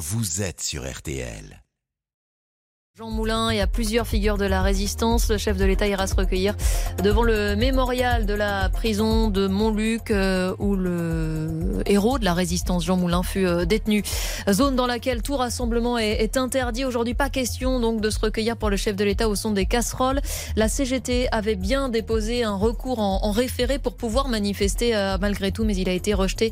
vous êtes sur RTL. Jean Moulin et à plusieurs figures de la résistance. Le chef de l'État ira se recueillir devant le mémorial de la prison de Montluc euh, où le héros de la résistance, Jean Moulin, fut euh, détenu. Zone dans laquelle tout rassemblement est, interdit. Aujourd'hui, pas question donc de se recueillir pour le chef de l'État au son des casseroles. La CGT avait bien déposé un recours en, référé pour pouvoir manifester euh, malgré tout, mais il a été rejeté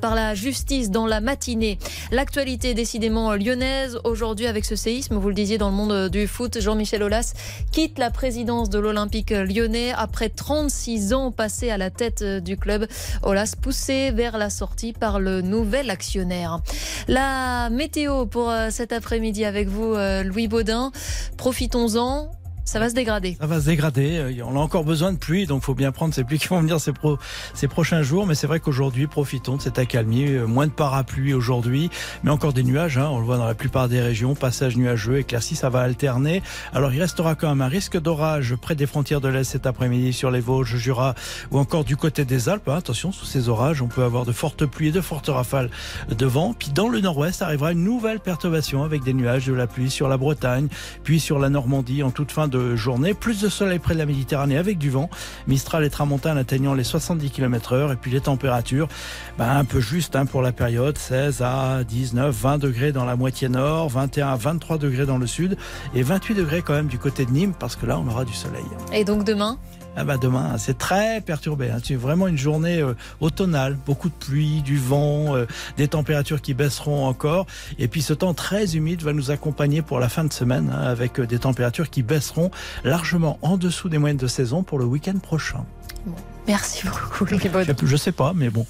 par la justice dans la matinée. L'actualité décidément lyonnaise aujourd'hui avec ce séisme, vous le disiez dans le monde du foot, Jean-Michel Aulas quitte la présidence de l'Olympique lyonnais après 36 ans passés à la tête du club. Aulas poussé vers la sortie par le nouvel actionnaire. La météo pour euh, cet après-midi avec vous, euh, Louis Baudin. Profitons-en ça va se dégrader. Ça va se dégrader. Euh, on a encore besoin de pluie, donc faut bien prendre ces pluies qui vont venir ces, pro, ces prochains jours. Mais c'est vrai qu'aujourd'hui, profitons de cette accalmie. Euh, moins de parapluie aujourd'hui, mais encore des nuages. Hein. On le voit dans la plupart des régions. Passage nuageux, éclairci, ça va alterner. Alors il restera quand même un risque d'orage près des frontières de l'Est cet après-midi sur les Vosges, Jura ou encore du côté des Alpes. Hein. Attention, sous ces orages, on peut avoir de fortes pluies et de fortes rafales de vent. Puis dans le nord-ouest arrivera une nouvelle perturbation avec des nuages, de la pluie sur la Bretagne, puis sur la Normandie en toute fin de journée. Plus de soleil près de la Méditerranée avec du vent. Mistral et tramontane atteignant les 70 km heure. Et puis les températures, ben, un peu juste hein, pour la période. 16 à 19, 20 degrés dans la moitié nord, 21 à 23 degrés dans le sud et 28 degrés quand même du côté de Nîmes parce que là on aura du soleil. Et donc demain? Ah bah demain, c'est très perturbé. Hein. C'est vraiment une journée euh, automnale, beaucoup de pluie, du vent, euh, des températures qui baisseront encore. Et puis ce temps très humide va nous accompagner pour la fin de semaine hein, avec euh, des températures qui baisseront largement en dessous des moyennes de saison pour le week-end prochain. Merci beaucoup. Je, sais pas, mais bon.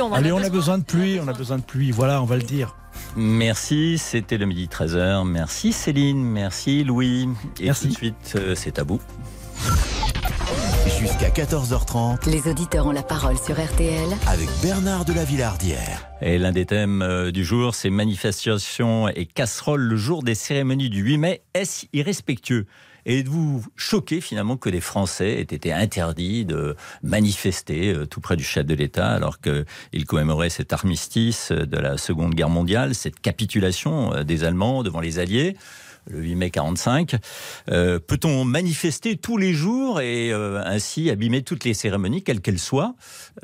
on Allez, on a besoin de pluie, on a besoin de pluie. Voilà, on va le dire. Merci, c'était le midi 13h. Merci Céline, merci Louis. Et tout de suite, c'est à bout. Jusqu'à 14h30. Les auditeurs ont la parole sur RTL. Avec Bernard de la Villardière. Et l'un des thèmes euh, du jour, c'est manifestations et casseroles le jour des cérémonies du 8 mai. Est-ce irrespectueux? Et êtes-vous choqué finalement que des Français aient été interdits de manifester euh, tout près du chef de l'État alors qu'ils commémoraient cet armistice de la Seconde Guerre mondiale, cette capitulation euh, des Allemands devant les Alliés? Le 8 mai 45. Euh, peut-on manifester tous les jours et euh, ainsi abîmer toutes les cérémonies, quelles qu'elles soient?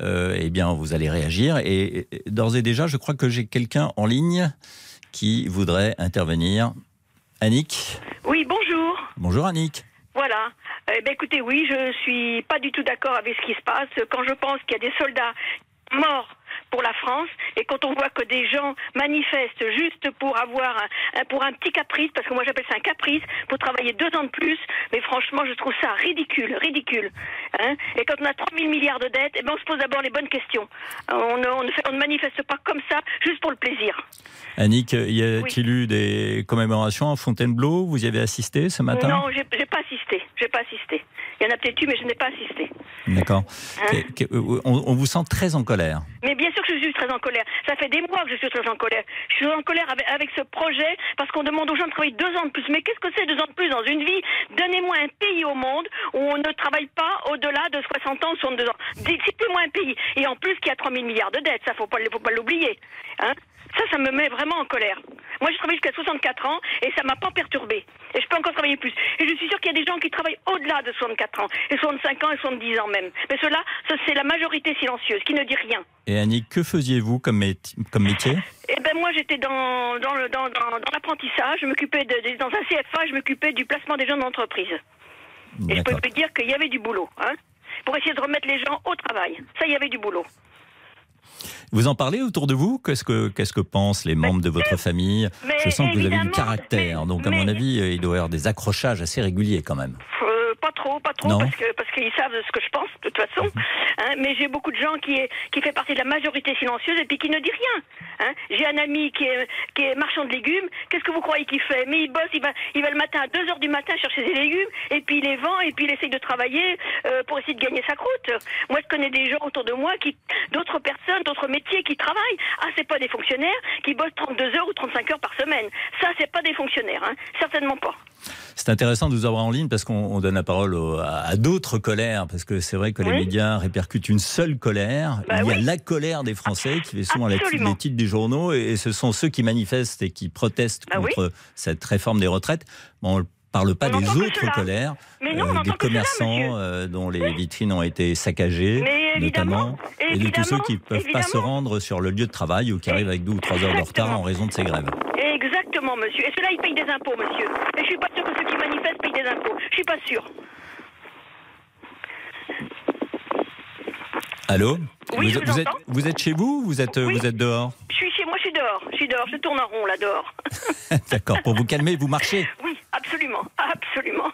Euh, Eh bien, vous allez réagir. Et, d'ores et déjà, je crois que j'ai quelqu'un en ligne qui voudrait intervenir. Annick? Oui, bonjour. Bonjour Annick. Voilà. Eh écoutez, oui, je suis pas du tout d'accord avec ce qui se passe. Quand je pense qu'il y a des soldats morts pour la France. Et quand on voit que des gens manifestent juste pour avoir un, pour un petit caprice, parce que moi j'appelle ça un caprice, pour travailler deux ans de plus, mais franchement je trouve ça ridicule, ridicule. Hein et quand on a 3 000 milliards de dettes, eh ben on se pose d'abord les bonnes questions. On ne, on, ne manifeste pas comme ça, juste pour le plaisir. Annick, y a-t-il eu des commémorations à Fontainebleau? Vous y avez assisté ce matin? Non, j'ai pas assisté. J'ai pas assisté. Il y en a peut-être eu, mais je n'ai pas assisté. D'accord. Hein on, vous sent très en colère. Mais bien sûr que je suis très en colère. Ça fait des mois que je suis très en colère. Je suis en colère avec, ce projet parce qu'on demande aux gens de travailler deux ans de plus. Mais qu'est-ce que c'est deux ans de plus dans une vie? Donnez-moi un pays au monde où on ne travaille pas au-delà de 60 ans ou 62 ans. Citez-moi un pays. Et en plus, qui a 3 000 milliards de dettes. Ça, faut pas, faut pas l'oublier. Hein? Ça, ça me met vraiment en colère. Moi, je travaille jusqu'à 64 ans et ça m'a pas perturbé. Et je peux encore travailler plus. Et je suis sûre qu'il y a des gens qui travaillent au-delà de 64 ans, et 65 ans et 70 ans même. Mais cela, c'est la majorité silencieuse qui ne dit rien. Et Annick, que faisiez-vous comme, comme métier? Eh ben moi, j'étais dans, dans, dans, dans l'apprentissage. Je m'occupais dans un CFA, je m'occupais du placement des gens d'entreprise. Et je peux vous dire qu'il y avait du boulot, hein, pour essayer de remettre les gens au travail. Ça, il y avait du boulot. Vous en parlez autour de vous Qu'est-ce que qu'est-ce que pensent les membres de votre famille? Je sens que vous avez du caractère, donc à mon avis, il doit y avoir des accrochages assez réguliers quand même trop, pas trop, parce que parce qu'ils savent ce que je pense de toute façon. Mhm. Hein, mais j'ai beaucoup de gens qui est qui fait partie de la majorité silencieuse et puis qui ne dit rien. Hein. J'ai un ami qui est qui est marchand de légumes. Qu'est-ce que vous croyez qu'il fait? Mais il bosse, il va il va le matin à 2 heures du matin chercher des légumes et puis il les vend et puis il essaye de travailler euh, pour essayer de gagner sa croûte. Moi, je connais des gens autour de moi qui d'autres personnes, d'autres métiers qui travaillent. Ah, c'est pas des fonctionnaires qui bossent 32 heures ou 35 heures par semaine. Ça, c'est pas des fonctionnaires, hein. certainement pas. C'est intéressant de vous avoir en ligne parce qu'on donne la parole à, d'autres colères, parce que c'est vrai que les médias répercutent une seule colère. Bah Il y a la colère des Français qui fait souvent la, les titres des journaux, et, ce sont ceux qui manifestent et qui protestent bah contre cette réforme des retraites. Bon, parle pas des autres colères, euh, des commerçants euh, dont les vitrines ont été saccagées, notamment, et de tous ceux qui ne peuvent pas se rendre sur le lieu de travail ou qui arrivent avec deux ou trois heures de retard en raison de ces grèves. Monsieur. Et ceux-là, ils payent des impôts, monsieur. Et je suis pas sûr que ceux qui manifestent payent des impôts. Je suis pas sûr. Allô oui, vous, vous, êtes, vous, êtes, chez vous vous êtes, vous êtes dehors Je suis chez moi, je suis dehors. Je suis dehors, je tourne en rond là dehors. D'accord, pour vous calmer, vous marchez Oui, absolument, absolument.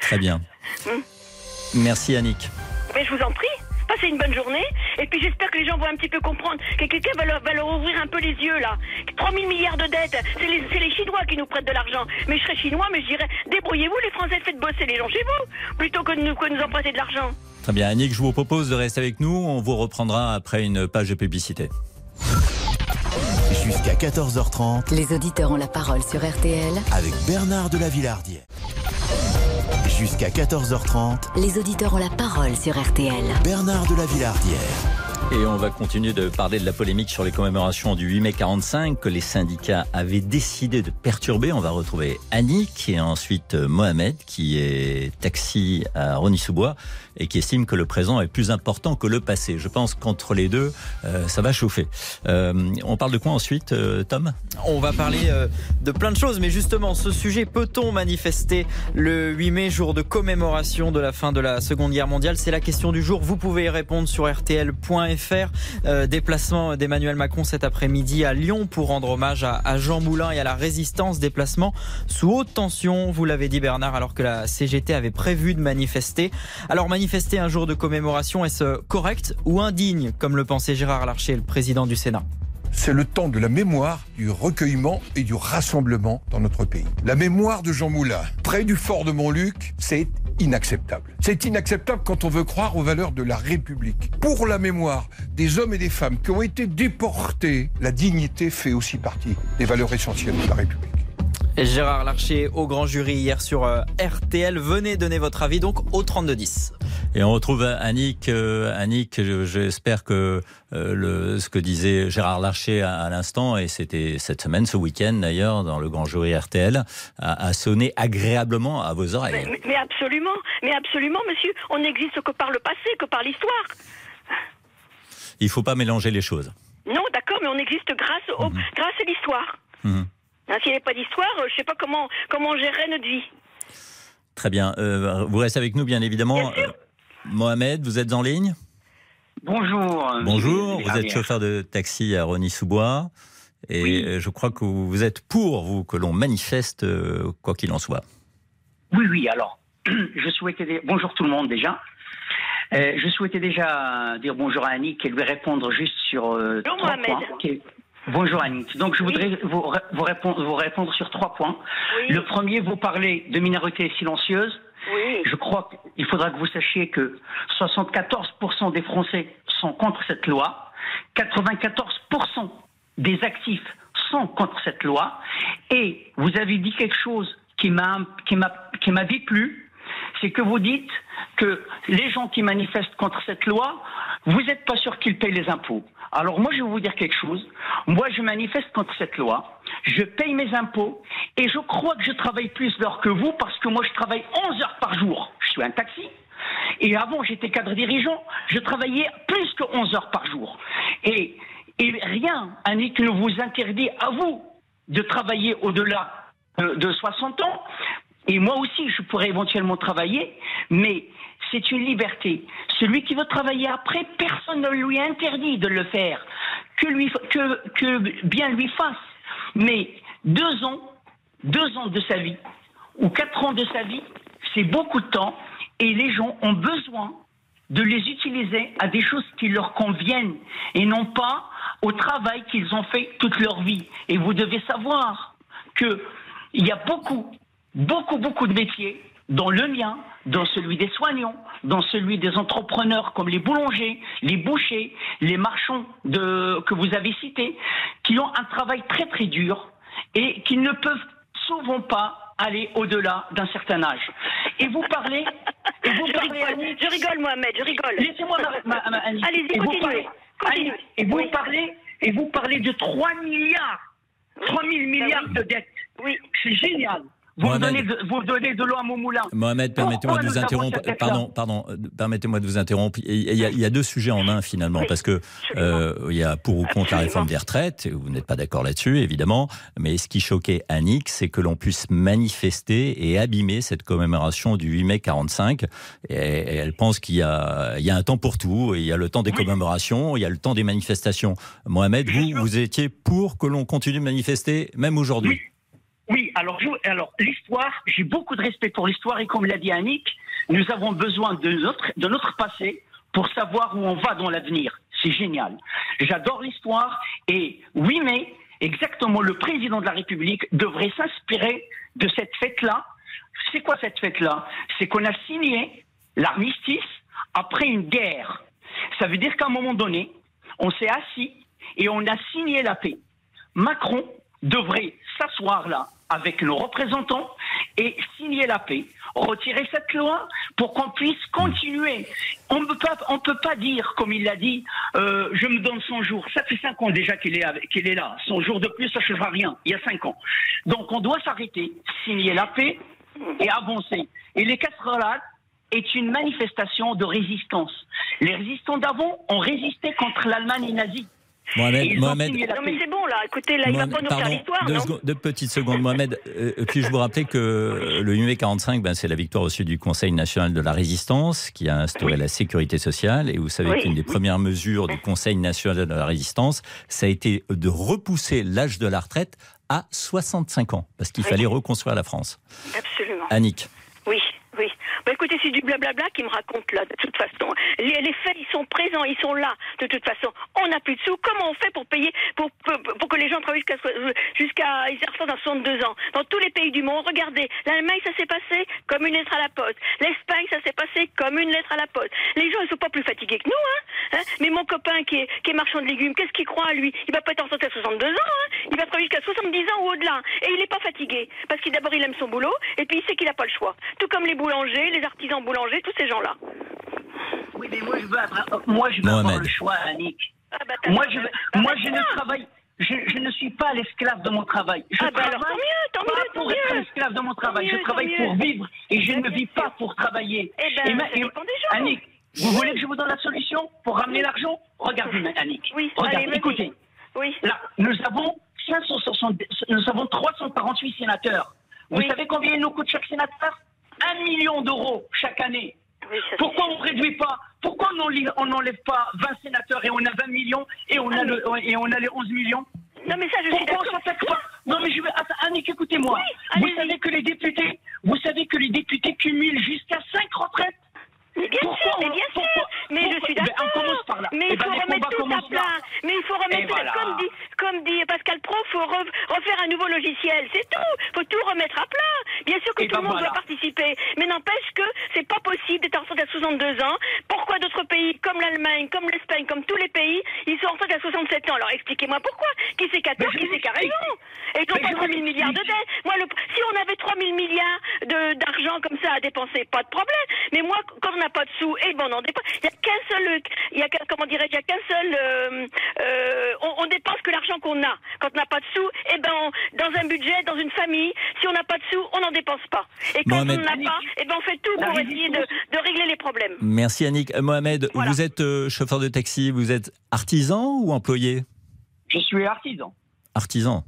Très bien. Hmm. Merci Annick. Mais je vous en prie. Passez une bonne journée. Et puis j'espère que les gens vont un petit peu comprendre que quelqu'un va leur, va leur ouvrir un peu les yeux là. 3 000 milliards de dettes, c'est les, les, Chinois qui nous prêtent de l'argent. Mais je serais chinois, mais je dirais débrouillez-vous les Français, faites bosser les gens chez vous, plutôt que de nous, que nous en prêter de l'argent. Très bien, Annick, je vous propose de rester avec nous. On vous reprendra après une page de publicité. Jusqu'à 14h30. Les auditeurs ont la parole sur RTL. Avec Bernard de la Villardière. Jusqu'à 14h30. Les auditeurs ont la parole sur RTL. Bernard de la Villardière. Et on va continuer de parler de la polémique sur les commémorations du 8 mai 45 que les syndicats avaient décidé de perturber. On va retrouver Annick et ensuite Mohamed qui est taxi à Rony-sous-Bois et qui estime que le présent est plus important que le passé. Je pense qu'entre les deux, euh, ça va chauffer. Euh, on parle de quoi ensuite, euh, Tom? On va parler de plein de choses, mais justement, ce sujet, peut-on manifester le 8 mai, jour de commémoration de la fin de la Seconde Guerre mondiale? C'est la question du jour. Vous pouvez y répondre sur rtl.fr. Déplacement d'Emmanuel Macron cet après-midi à Lyon pour rendre hommage à, à Jean Moulin et à la résistance. Déplacement sous haute tension, vous l'avez dit Bernard, alors que la CGT avait prévu de manifester. Alors manifester un jour de commémoration, est-ce correct ou indigne, comme le pensait Gérard Larcher, le président du Sénat? C'est le temps de la mémoire, du recueillement et du rassemblement dans notre pays. La mémoire de Jean Moulin, près du fort de Montluc, c'est inacceptable. C'est inacceptable quand on veut croire aux valeurs de la République. Pour la mémoire des hommes et des femmes qui ont été déportés, la dignité fait aussi partie des valeurs essentielles de la République. Gérard Larcher au grand jury hier sur euh, RTL. Venez donner votre avis donc au 3210. Et on retrouve Annick. Euh, Annick, j'espère que euh, le, ce que disait Gérard Larcher à, l'instant, et c'était cette semaine, ce week-end d'ailleurs, dans le grand jury RTL, a, a sonné agréablement à vos oreilles. Mais, mais, absolument, mais absolument, monsieur. On n'existe que par le passé, que par l'histoire. Il faut pas mélanger les choses. Non, d'accord, mais on existe grâce, au, mmh. grâce à l'histoire. Mmh. S'il n'y avait pas d'histoire, je ne sais pas comment, comment on gérerait notre vie. Très bien. Euh, vous restez avec nous, bien évidemment. Bien sûr. Mohamed, vous êtes en ligne Bonjour. Bonjour, vous êtes chauffeur de taxi à Rony-sous-Bois. Et oui. je crois que vous êtes pour, vous, que l'on manifeste, quoi qu'il en soit. Oui, oui, alors, je souhaitais... Bonjour tout le monde déjà. Euh, je souhaitais déjà dire bonjour à Annick et lui répondre juste sur euh, bonjour, trois Mohamed. points. Bonjour Annick. Donc je voudrais vous, vous, répondre, vous répondre sur trois points. Oui. Le premier, vous parlez de minorité silencieuse. Oui. Je crois qu'il faudra que vous sachiez que 74% des Français sont contre cette loi, 94% des actifs sont contre cette loi, et vous avez dit quelque chose qui m'a qui m'a qui m'a déplu, c'est que vous dites que les gens qui manifestent contre cette loi, vous n'êtes pas sûr qu'ils payent les impôts. Alors moi, je vais vous dire quelque chose. Moi, je manifeste contre cette loi. Je paye mes impôts et je crois que je travaille plus d'heures que vous parce que moi, je travaille 11 heures par jour. Je suis un taxi. Et avant, j'étais cadre dirigeant. Je travaillais plus que 11 heures par jour. Et, rien, Annick, ne vous interdit à vous de travailler au-delà de, de 60 ans. Et moi aussi, je pourrais éventuellement travailler, mais c'est une liberté. Celui qui veut travailler après, personne ne lui interdit de le faire. Que, lui, que, que bien lui fasse. Mais deux ans, deux ans de sa vie, ou quatre ans de sa vie, c'est beaucoup de temps, et les gens ont besoin de les utiliser à des choses qui leur conviennent, et non pas au travail qu'ils ont fait toute leur vie. Et vous devez savoir qu'il y a beaucoup, beaucoup, beaucoup de métiers dans le mien, dans celui des soignants, dans celui des entrepreneurs comme les boulangers, les bouchers, les marchands de, que vous avez cités, qui ont un travail très très dur et qui ne peuvent souvent pas aller au-delà d'un certain âge. Et vous parlez. Et vous je, parlez rigole, je rigole, Mohamed, je rigole. Laissez-moi. Allez-y, continuez. Et vous Oui. parlez et vous parlez de 3 milliards. 3 000 milliards de dettes. Oui. C'est génial. Vous Mohamed. donnez, de, vous donnez de l'eau à mon moulin. Mohamed, permettez-moi Pourquoi de vous interrompre. Pardon, pardon. euh, Permettez-moi de vous interrompre. Il y, a, il y a deux sujets en un finalement, Oui, parce que euh, il y a pour ou contre la réforme des retraites. et Vous n'êtes pas d'accord là-dessus, évidemment. Mais ce qui choquait Annick, c'est que l'on puisse manifester et abîmer cette commémoration du 8 mai 45. Et, et elle pense qu'il y a, il y a un temps pour tout. Il y a le temps des commémorations, il y a le temps des manifestations. Mohamed, vous, vous étiez pour que l'on continue de manifester, même aujourd'hui. Oui, je- alors l'histoire, j'ai beaucoup de respect pour l'histoire et comme l'a dit Annick, nous avons besoin de notre, de notre passé pour savoir où on va dans l'avenir. C'est génial. J'adore l'histoire et 8 mai, exactement, le président de la République devrait s'inspirer de cette fête-là. C'est quoi cette fête-là? C'est qu'on a signé l'armistice après une guerre. Ça veut dire qu'à un moment donné, on s'est assis et on a signé la paix. Macron devrait s'asseoir là avec nos représentants et signer la paix, retirer cette loi pour qu'on puisse continuer. On ne peut pas, dire, comme il l'a dit, euh, je me donne 100 jours. Ça fait 5 ans déjà qu'il est, qu'il est là. 100 jours de plus, ça ne changera rien. Il y a 5 ans. Donc on doit s'arrêter, signer la paix et avancer. Et les casserolades est une manifestation de résistance. Les résistants d'avant ont résisté contre l'Allemagne nazie. Mohamed, Mohamed, Non, mais c'est bon, là. Écoutez, là, il va pas nous faire pardon, l'histoire, deux, non secondes- deux petites secondes. Mohamed, euh, puis-je vous rappeler que le 8 mai 45, ben, c'est la victoire au sud du Conseil national de la résistance qui a instauré la sécurité sociale. Et vous savez Oui. qu'une des premières mesures du Conseil national de la résistance, ça a été de repousser l'âge de la retraite à 65 ans, parce qu'il Oui. fallait reconstruire la France. Absolument. Annick. Oui. Bah écoutez, c'est du blablabla qui me raconte là, de toute façon. Les, les faits, ils sont présents, ils sont là, de toute façon. On n'a plus de sous. Comment on fait pour payer, pour, pour, que les gens travaillent jusqu'à jusqu'à ils à 62 ans? Dans tous les pays du monde, regardez, l'Allemagne, ça s'est passé comme une lettre à la poste. L'Espagne, ça s'est passé comme une lettre à la poste. Les gens, ils sont pas plus fatigués que nous, hein, hein Mais mon copain qui est, qui est marchand de légumes, qu'est-ce qu'il croit, lui? Il va pas être en santé à 62 ans, hein Il va travailler jusqu'à 70 ans ou au-delà. Et il n'est pas fatigué. Parce qu'il d'abord, il aime son boulot, et puis il sait qu'il n'a pas le choix. Tout comme les boulangers, les artisans boulangers, tous ces gens-là. Oui, mais moi je veux, avoir- moi, je veux avoir le choix, Annick. Ah bah, Moi, je, moi, bah, je ne travaille. Je, je ne suis pas l'esclave de mon travail. Je Ah bah travaille alors, tant mieux, tant pas mieux, pour être l'esclave de mon travail. mieux, je travaille pour vivre et je Mais ne bien vis pas sûr. pour travailler. Eh ben, ma- ça dépend des gens. Annick, vous voulez que je vous donne la solution pour ramener l'argent? Regardez, Annick. Oui, Regardez, allez, écoutez. Oui. Là, nous avons 560, nous avons 348 sénateurs. Vous Oui. savez combien il nous coûte chaque sénateur? Un million d'euros chaque année. Pourquoi on ne réduit pas? Pourquoi on n'enlève- on pas 20 sénateurs et on a 20 millions et on a, Ah, le, et on a les 11 millions? Non, mais ça, je suis Pourquoi on d'accord. s'attaque pas? Non mais je vais... Attends, Annick, écoutez-moi. Oui, vous savez que les députés, vous savez que les députés cumulent jusqu'à 5 retraites Mais bien Pourquoi sûr, mais on- bien sûr. pourquoi- mais je pourquoi- suis Ben, d'accord. par là. Mais Eh il ben, faut les remettre tout à plat. Mais il faut remettre, Et voilà. comme dit, comme dit Pascal Pro, il faut re- refaire un nouveau logiciel. C'est tout. Il faut tout remettre à plat. Bien sûr que Et tout ben le monde voilà. doit participer. Mais n'empêche que c'est pas possible d'être en retraite à 62 ans. Pourquoi d'autres pays, comme l'Allemagne, comme l'Espagne, comme tous les pays, ils sont en retraite à 67 ans? Alors expliquez-moi pourquoi. Qui c'est qui a tort, je qui c'est m'explique. raison? Et ils n'ont pas je 3 000 milliards de dettes. Moi, le- si on avait 3 000 milliards d'argent comme ça à dépenser, pas de problème. Mais moi, quand on n'a pas de sous, eh ben on en dépense. Il n'y a qu'un seul, il y a comment dirais-je, il y a qu'un seul, euh, euh, on, on dépense que l'argent qu'on a. Quand on n'a pas de sous, eh ben on- dans un budget, dans une famille, si on n'a pas de sous, on n'en dépense pas. Et quand Mohamed. on n'en a pas, eh ben on fait tout pour essayer de, régler les problèmes. Merci Annick. Euh, Mohamed, Voilà. vous êtes euh, chauffeur de taxi, vous êtes artisan ou employé? Je suis artisan. Artisan.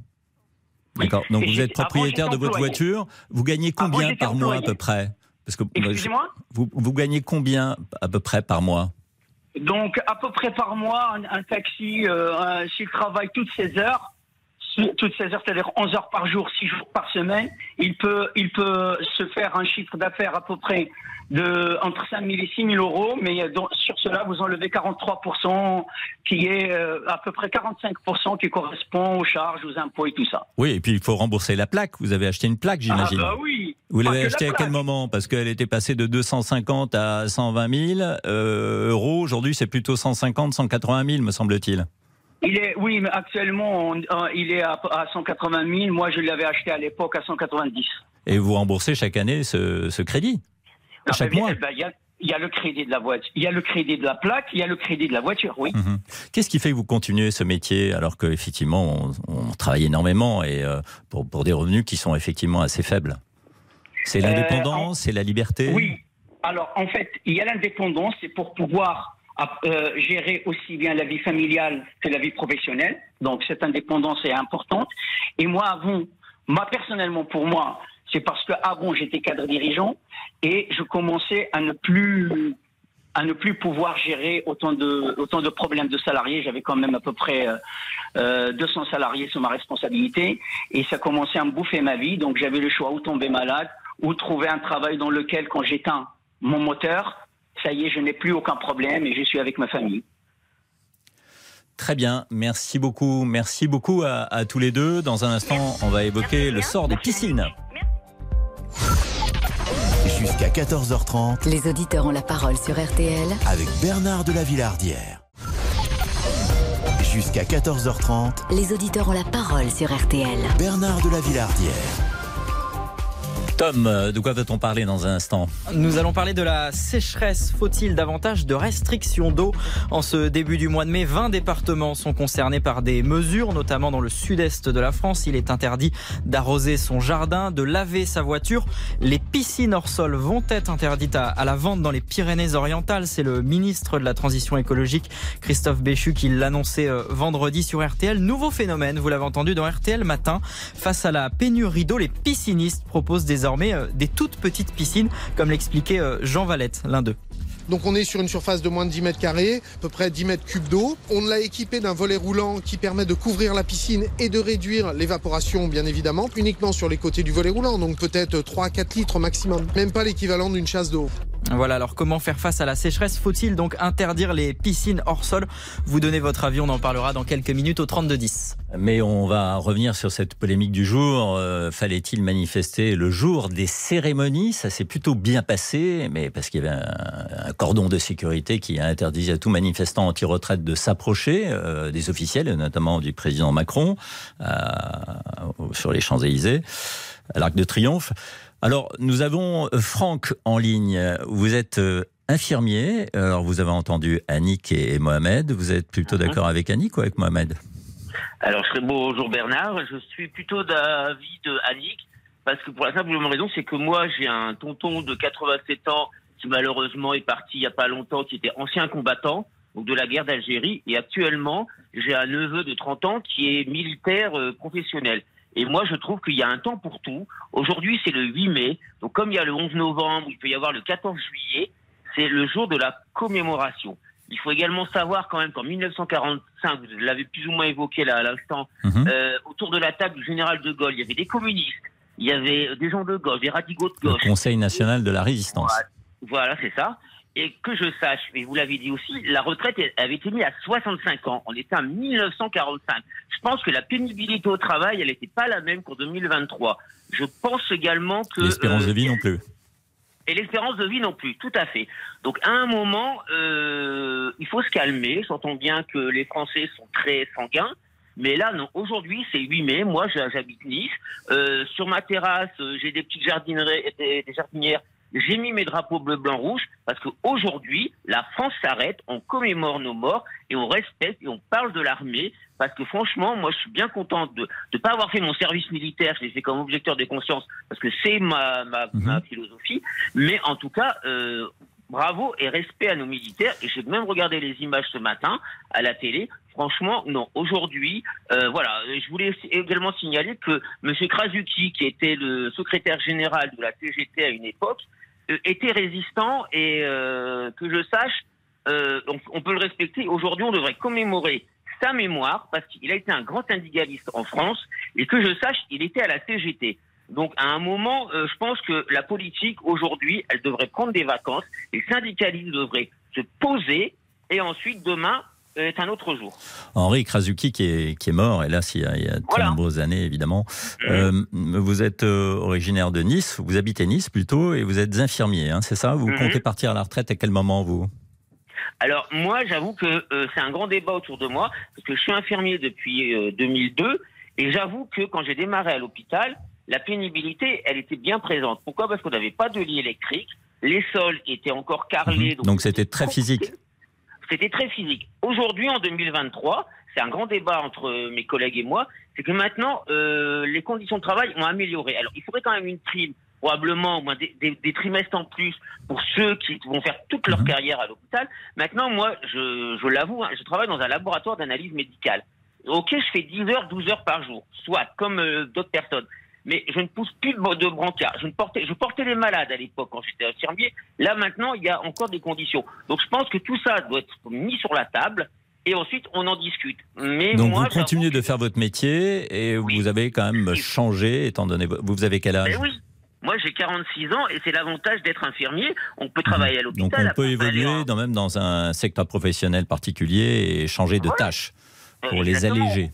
D'accord. Donc Et vous êtes propriétaire de votre voiture. Vous gagnez combien par mois à peu près? Parce que Excusez-moi vous, vous gagnez combien à peu près par mois? Donc, à peu près par mois, un, un taxi, euh, s'il travaille toutes ses heures, toutes ces heures, c'est-à-dire 11 heures par jour, 6 jours par semaine, il peut, il peut se faire un chiffre d'affaires à peu près de entre 5 000 et 6 000 euros, mais sur cela, vous enlevez 43%, qui est euh, à peu près 45% qui correspond aux charges, aux impôts et tout ça. Oui, et puis il faut rembourser la plaque. Vous avez acheté une plaque, j'imagine. Ah bah oui Vous l'avez la achetée à quel moment? Parce qu'elle était passée de 250 à 120 000 euh, euros. Aujourd'hui, c'est plutôt 150, 180 000, me semble-t-il. Il est, oui, mais actuellement, on- euh, il est à, à 180 000. Moi, je l'avais acheté à l'époque à 190. Et vous remboursez chaque année ce, ce crédit? Ah, Chaque mois? ben, Il y, a, il y a le crédit de la voiture, il y a le crédit de la plaque, il y a le crédit de la voiture, oui. Mhm. Qu'est-ce qui fait que vous continuez ce métier alors qu'effectivement on, on travaille énormément et euh, pour, pour des revenus qui sont effectivement assez faibles? C'est Euh, l'indépendance, c'est la liberté? Oui. Alors, en fait, il y a l'indépendance, c'est pour pouvoir euh, gérer aussi bien la vie familiale que la vie professionnelle. Donc, cette indépendance est importante. Et moi, avant, moi, personnellement, pour moi, c'est parce que avant, j'étais cadre dirigeant et je commençais à ne plus à ne plus pouvoir gérer autant de autant de problèmes de salariés. J'avais quand même à peu près euh, euh, 200 salariés sous ma responsabilité et ça commençait à me bouffer ma vie. Donc j'avais le choix ou tomber malade ou trouver un travail dans lequel, quand j'éteins mon moteur, ça y est, je n'ai plus aucun problème et je suis avec ma famille. Très bien, merci beaucoup. Merci beaucoup à, à tous les deux. Dans un instant, on va évoquer le sort des piscines. Jusqu'à 14h30 Les auditeurs ont la parole sur RTL avec Bernard de la Villardière. Jusqu'à 14h30, Les auditeurs ont la parole sur RTL. Bernard de la Villardière. Tom, euh, de quoi va-t-on parler dans un instant Nous allons parler de la sécheresse. Faut-il davantage de restrictions d'eau En ce début du mois de mai, 20 départements sont concernés par des mesures, notamment dans le sud-est de la France. Il est interdit d'arroser son jardin, de laver sa voiture. Les piscines hors sol vont être interdites à, la vente dans les Pyrénées-Orientales. C'est le ministre de la Transition écologique, Christophe Béchu, qui l'annonçait euh, vendredi sur RTL. Nouveau phénomène, vous l'avez entendu dans RTL matin. Face à la pénurie d'eau, les piscinistes proposent euh, des toutes petites piscines, comme l'expliquait euh, Jean Valette, l'un d'eux. Donc on est sur une surface de moins de 10 mètres carrés, à peu près 10 mètres cubes d'eau. On l'a équipé d'un volet roulant qui permet de couvrir la piscine et de réduire l'évaporation bien évidemment, uniquement sur les côtés du volet roulant, donc peut-être 3-4 litres au maximum, même pas l'équivalent d'une chasse d'eau. Voilà, alors comment faire face à la sécheresse? Faut-il donc interdire les piscines hors sol? Vous donnez votre avis, on en parlera dans quelques minutes au 3210. Mais on va revenir sur cette polémique du jour. Euh, Fallait-il manifester le jour des cérémonies? Ça s'est plutôt bien passé, mais parce qu'il y avait un, un cordon de sécurité qui a interdit à tout manifestant anti-retraite de s'approcher euh, des officiels, notamment du président Macron, euh, sur les Champs-Élysées, à l'Arc de Triomphe. Alors, nous avons euh, Franck en ligne. Vous êtes infirmier. Alors, vous avez entendu Annick et Mohamed. Vous êtes plutôt d'accord avec Annick ou avec Mohamed? Alors, je serais bonjour Bernard. Je suis plutôt d'avis de Annick, parce que pour la simple raison, c'est que moi, j'ai un tonton de 87 ans qui malheureusement est parti il n'y a pas longtemps, qui était ancien combattant donc de la guerre d'Algérie, et actuellement, j'ai un neveu de 30 ans qui est militaire euh, professionnel. Et moi, je trouve qu'il y a un temps pour tout. Aujourd'hui, c'est le 8 mai. Donc, comme il y a le 11 novembre, il peut y avoir le 14 juillet, c'est le jour de la commémoration. Il faut également savoir quand même qu'en 1945, vous l'avez plus ou moins évoqué là à l'instant, Mhm. euh, autour de la table du général de Gaulle, il y avait des communistes, il y avait des gens de gauche, des radicaux de Le gauche. Conseil national de la résistance. Voilà, c'est ça. Et que je sache, mais vous l'avez dit aussi, la retraite avait été mise à 65 ans. On était en 1945. Je pense que la pénibilité au travail, elle n'était pas la même qu'en 2023. Je pense également que... L'espérance euh, de vie non plus. et l'espérance de vie non plus, tout à fait. Donc à un moment, euh, il faut se calmer. J'entends bien que les Français sont très sanguins. Mais là, non. Aujourd'hui, c'est 8 mai. Moi, j'ha- j'habite Nice. Euh, sur ma terrasse, euh, j'ai des petites jardineries, des, des jardinières. J'ai mis mes drapeaux bleu, blanc, rouge parce qu'aujourd'hui, la France s'arrête, on commémore nos morts et on respecte et on parle de l'armée parce que franchement, moi, je suis bien contente de ne pas avoir fait mon service militaire. Je l'ai fait comme objecteur de conscience parce que c'est ma, ma, ma philosophie. Mais en tout cas, euh, bravo et respect à nos militaires. Et j'ai même regardé les images ce matin à la télé. Franchement, non. Aujourd'hui, euh, voilà. Je voulais également signaler que M. Krasuki, qui était le secrétaire général de la TGT à une époque, euh, était résistant et euh, que je sache, on, on peut le respecter. Aujourd'hui, on devrait commémorer sa mémoire parce qu'il a été un grand syndicaliste en France et que je sache, il était à la CGT. Donc à un moment, euh, je pense que la politique aujourd'hui, elle devrait prendre des vacances. Les syndicalistes devraient se poser et ensuite demain euh, est un autre jour. Henri Krasuki qui est, qui est mort, hélas, il y a, il y a de nombreuses années, évidemment. Mhm. Euh, vous êtes euh, originaire de Nice, vous habitez Nice plutôt, et vous êtes infirmier, hein, c'est ça? Vous Mhm. comptez partir à la retraite à quel moment, vous? Alors moi, j'avoue que euh, c'est un grand débat autour de moi, parce que je suis infirmier depuis euh, 2002, et j'avoue que quand j'ai démarré à l'hôpital, la pénibilité, elle était bien présente. Pourquoi? Parce qu'on n'avait pas de lit électrique, les sols étaient encore carrelés. Mhm. Donc c'était très physique. C'était très physique. Aujourd'hui, en 2023, c'est un grand débat entre euh, mes collègues et moi, c'est que maintenant, euh, les conditions de travail ont amélioré. Alors, il faudrait quand même une prime, probablement au moins des, des- des trimestres en plus pour ceux qui vont faire toute leur carrière à l'hôpital. Maintenant, moi, je, je l'avoue, hein, je travaille dans un laboratoire d'analyse médicale. Ok, je fais 10 heures, 12 heures par jour, soit comme euh, d'autres personnes. Mais je ne pousse plus de, brancard. Je, ne portais, je portais les malades à l'époque quand j'étais infirmier. Là, maintenant, il y a encore des conditions. Donc, je pense que tout ça doit être mis sur la table et ensuite, on en discute. Mais Donc moi, vous continuez de faire votre métier et vous avez quand même changé, étant donné... Vous avez quel âge? Ben oui. Moi, j'ai 46 ans et c'est l'avantage d'être infirmier. On peut travailler à Donc l'hôpital. peut on peut évoluer en- dans, même dans un secteur professionnel particulier et changer de tâche pour les Exactement. alléger.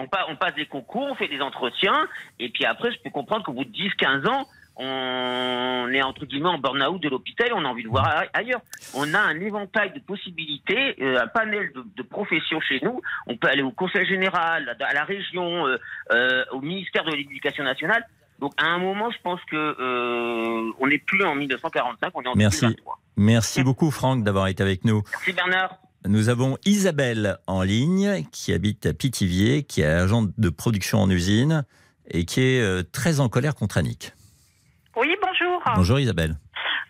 On, pa- on passe des concours, on fait des entretiens, et puis après, je peux comprendre qu'au bout de 10-15 ans, on est entre guillemets en burn-out de l'hôpital on a envie de voir ailleurs. On a un éventail de possibilités, euh, un panel de, de professions chez nous. On peut aller au Conseil général, à, à la région, euh, euh, au ministère de l'Éducation nationale. Donc à un moment, je pense que euh, on n'est plus en 1945, on est en Merci. 2023. Merci beaucoup Franck d'avoir été avec nous. Merci Bernard. Nous avons Isabelle en ligne qui habite à Pithiviers, qui est agente de production en usine et qui est euh, très en colère contre Annick. Oui, bonjour. Bonjour Isabelle.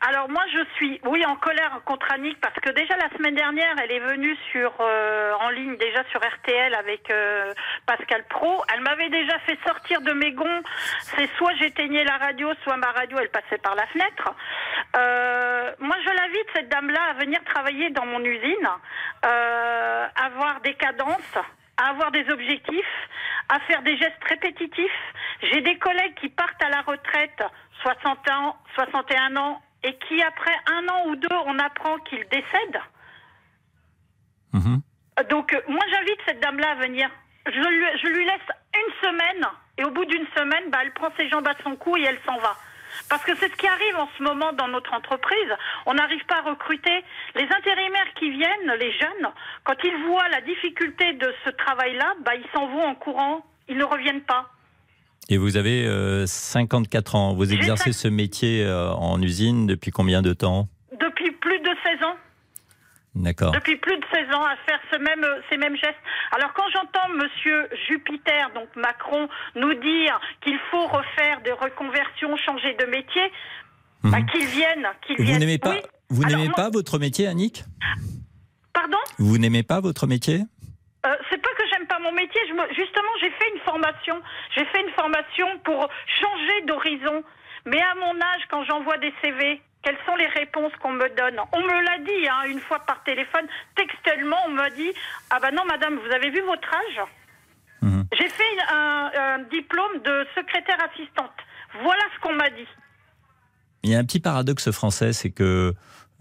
Alors moi je suis oui en colère contre Annick parce que déjà la semaine dernière elle est venue sur euh, en ligne déjà sur RTL avec euh, Pascal Pro. Elle m'avait déjà fait sortir de mes gonds. C'est soit j'éteignais la radio, soit ma radio elle passait par la fenêtre. Euh, moi je l'invite cette dame là à venir travailler dans mon usine, euh, avoir des cadences à avoir des objectifs, à faire des gestes répétitifs. J'ai des collègues qui partent à la retraite, 60 ans, 61 ans, et qui après un an ou deux, on apprend qu'ils décèdent. Mhm. Donc euh, moi j'invite cette dame-là à venir. Je lui, je lui laisse une semaine, et au bout d'une semaine, bah, elle prend ses jambes à son cou et elle s'en va. Parce que c'est ce qui arrive en ce moment dans notre entreprise. On n'arrive pas à recruter. Les intérimaires qui viennent, les jeunes, quand ils voient la difficulté de ce travail-là, bah, ils s'en vont en courant. Ils ne reviennent pas. Et vous avez euh, 54 ans. Vous exercez ce métier euh, en usine depuis combien de temps? Depuis plus de 16 ans. D'accord. Depuis plus de 16 ans à faire ce même, ces mêmes gestes. Alors quand j'entends Monsieur Jupiter, donc Macron, nous dire qu'il faut refaire des reconversions, changer de métier, bah, qu'il vienne, qu'il Vous vienne. n'aimez pas, Oui. vous n'aimez moi- pas votre métier, Annick? Pardon? Vous n'aimez pas votre métier? Euh, c'est pas j'aime pas mon métier. Je me- justement, j'ai fait une formation. J'ai fait une formation pour changer d'horizon. Mais à mon âge, quand j'envoie des CV, quelles sont les réponses qu'on me donne? On me l'a dit hein, une fois par téléphone, textuellement, on m'a dit Ah ben non, madame, vous avez vu votre âge? J'ai fait un, un diplôme de secrétaire assistante. Voilà ce qu'on m'a dit. Il y a un petit paradoxe français, c'est que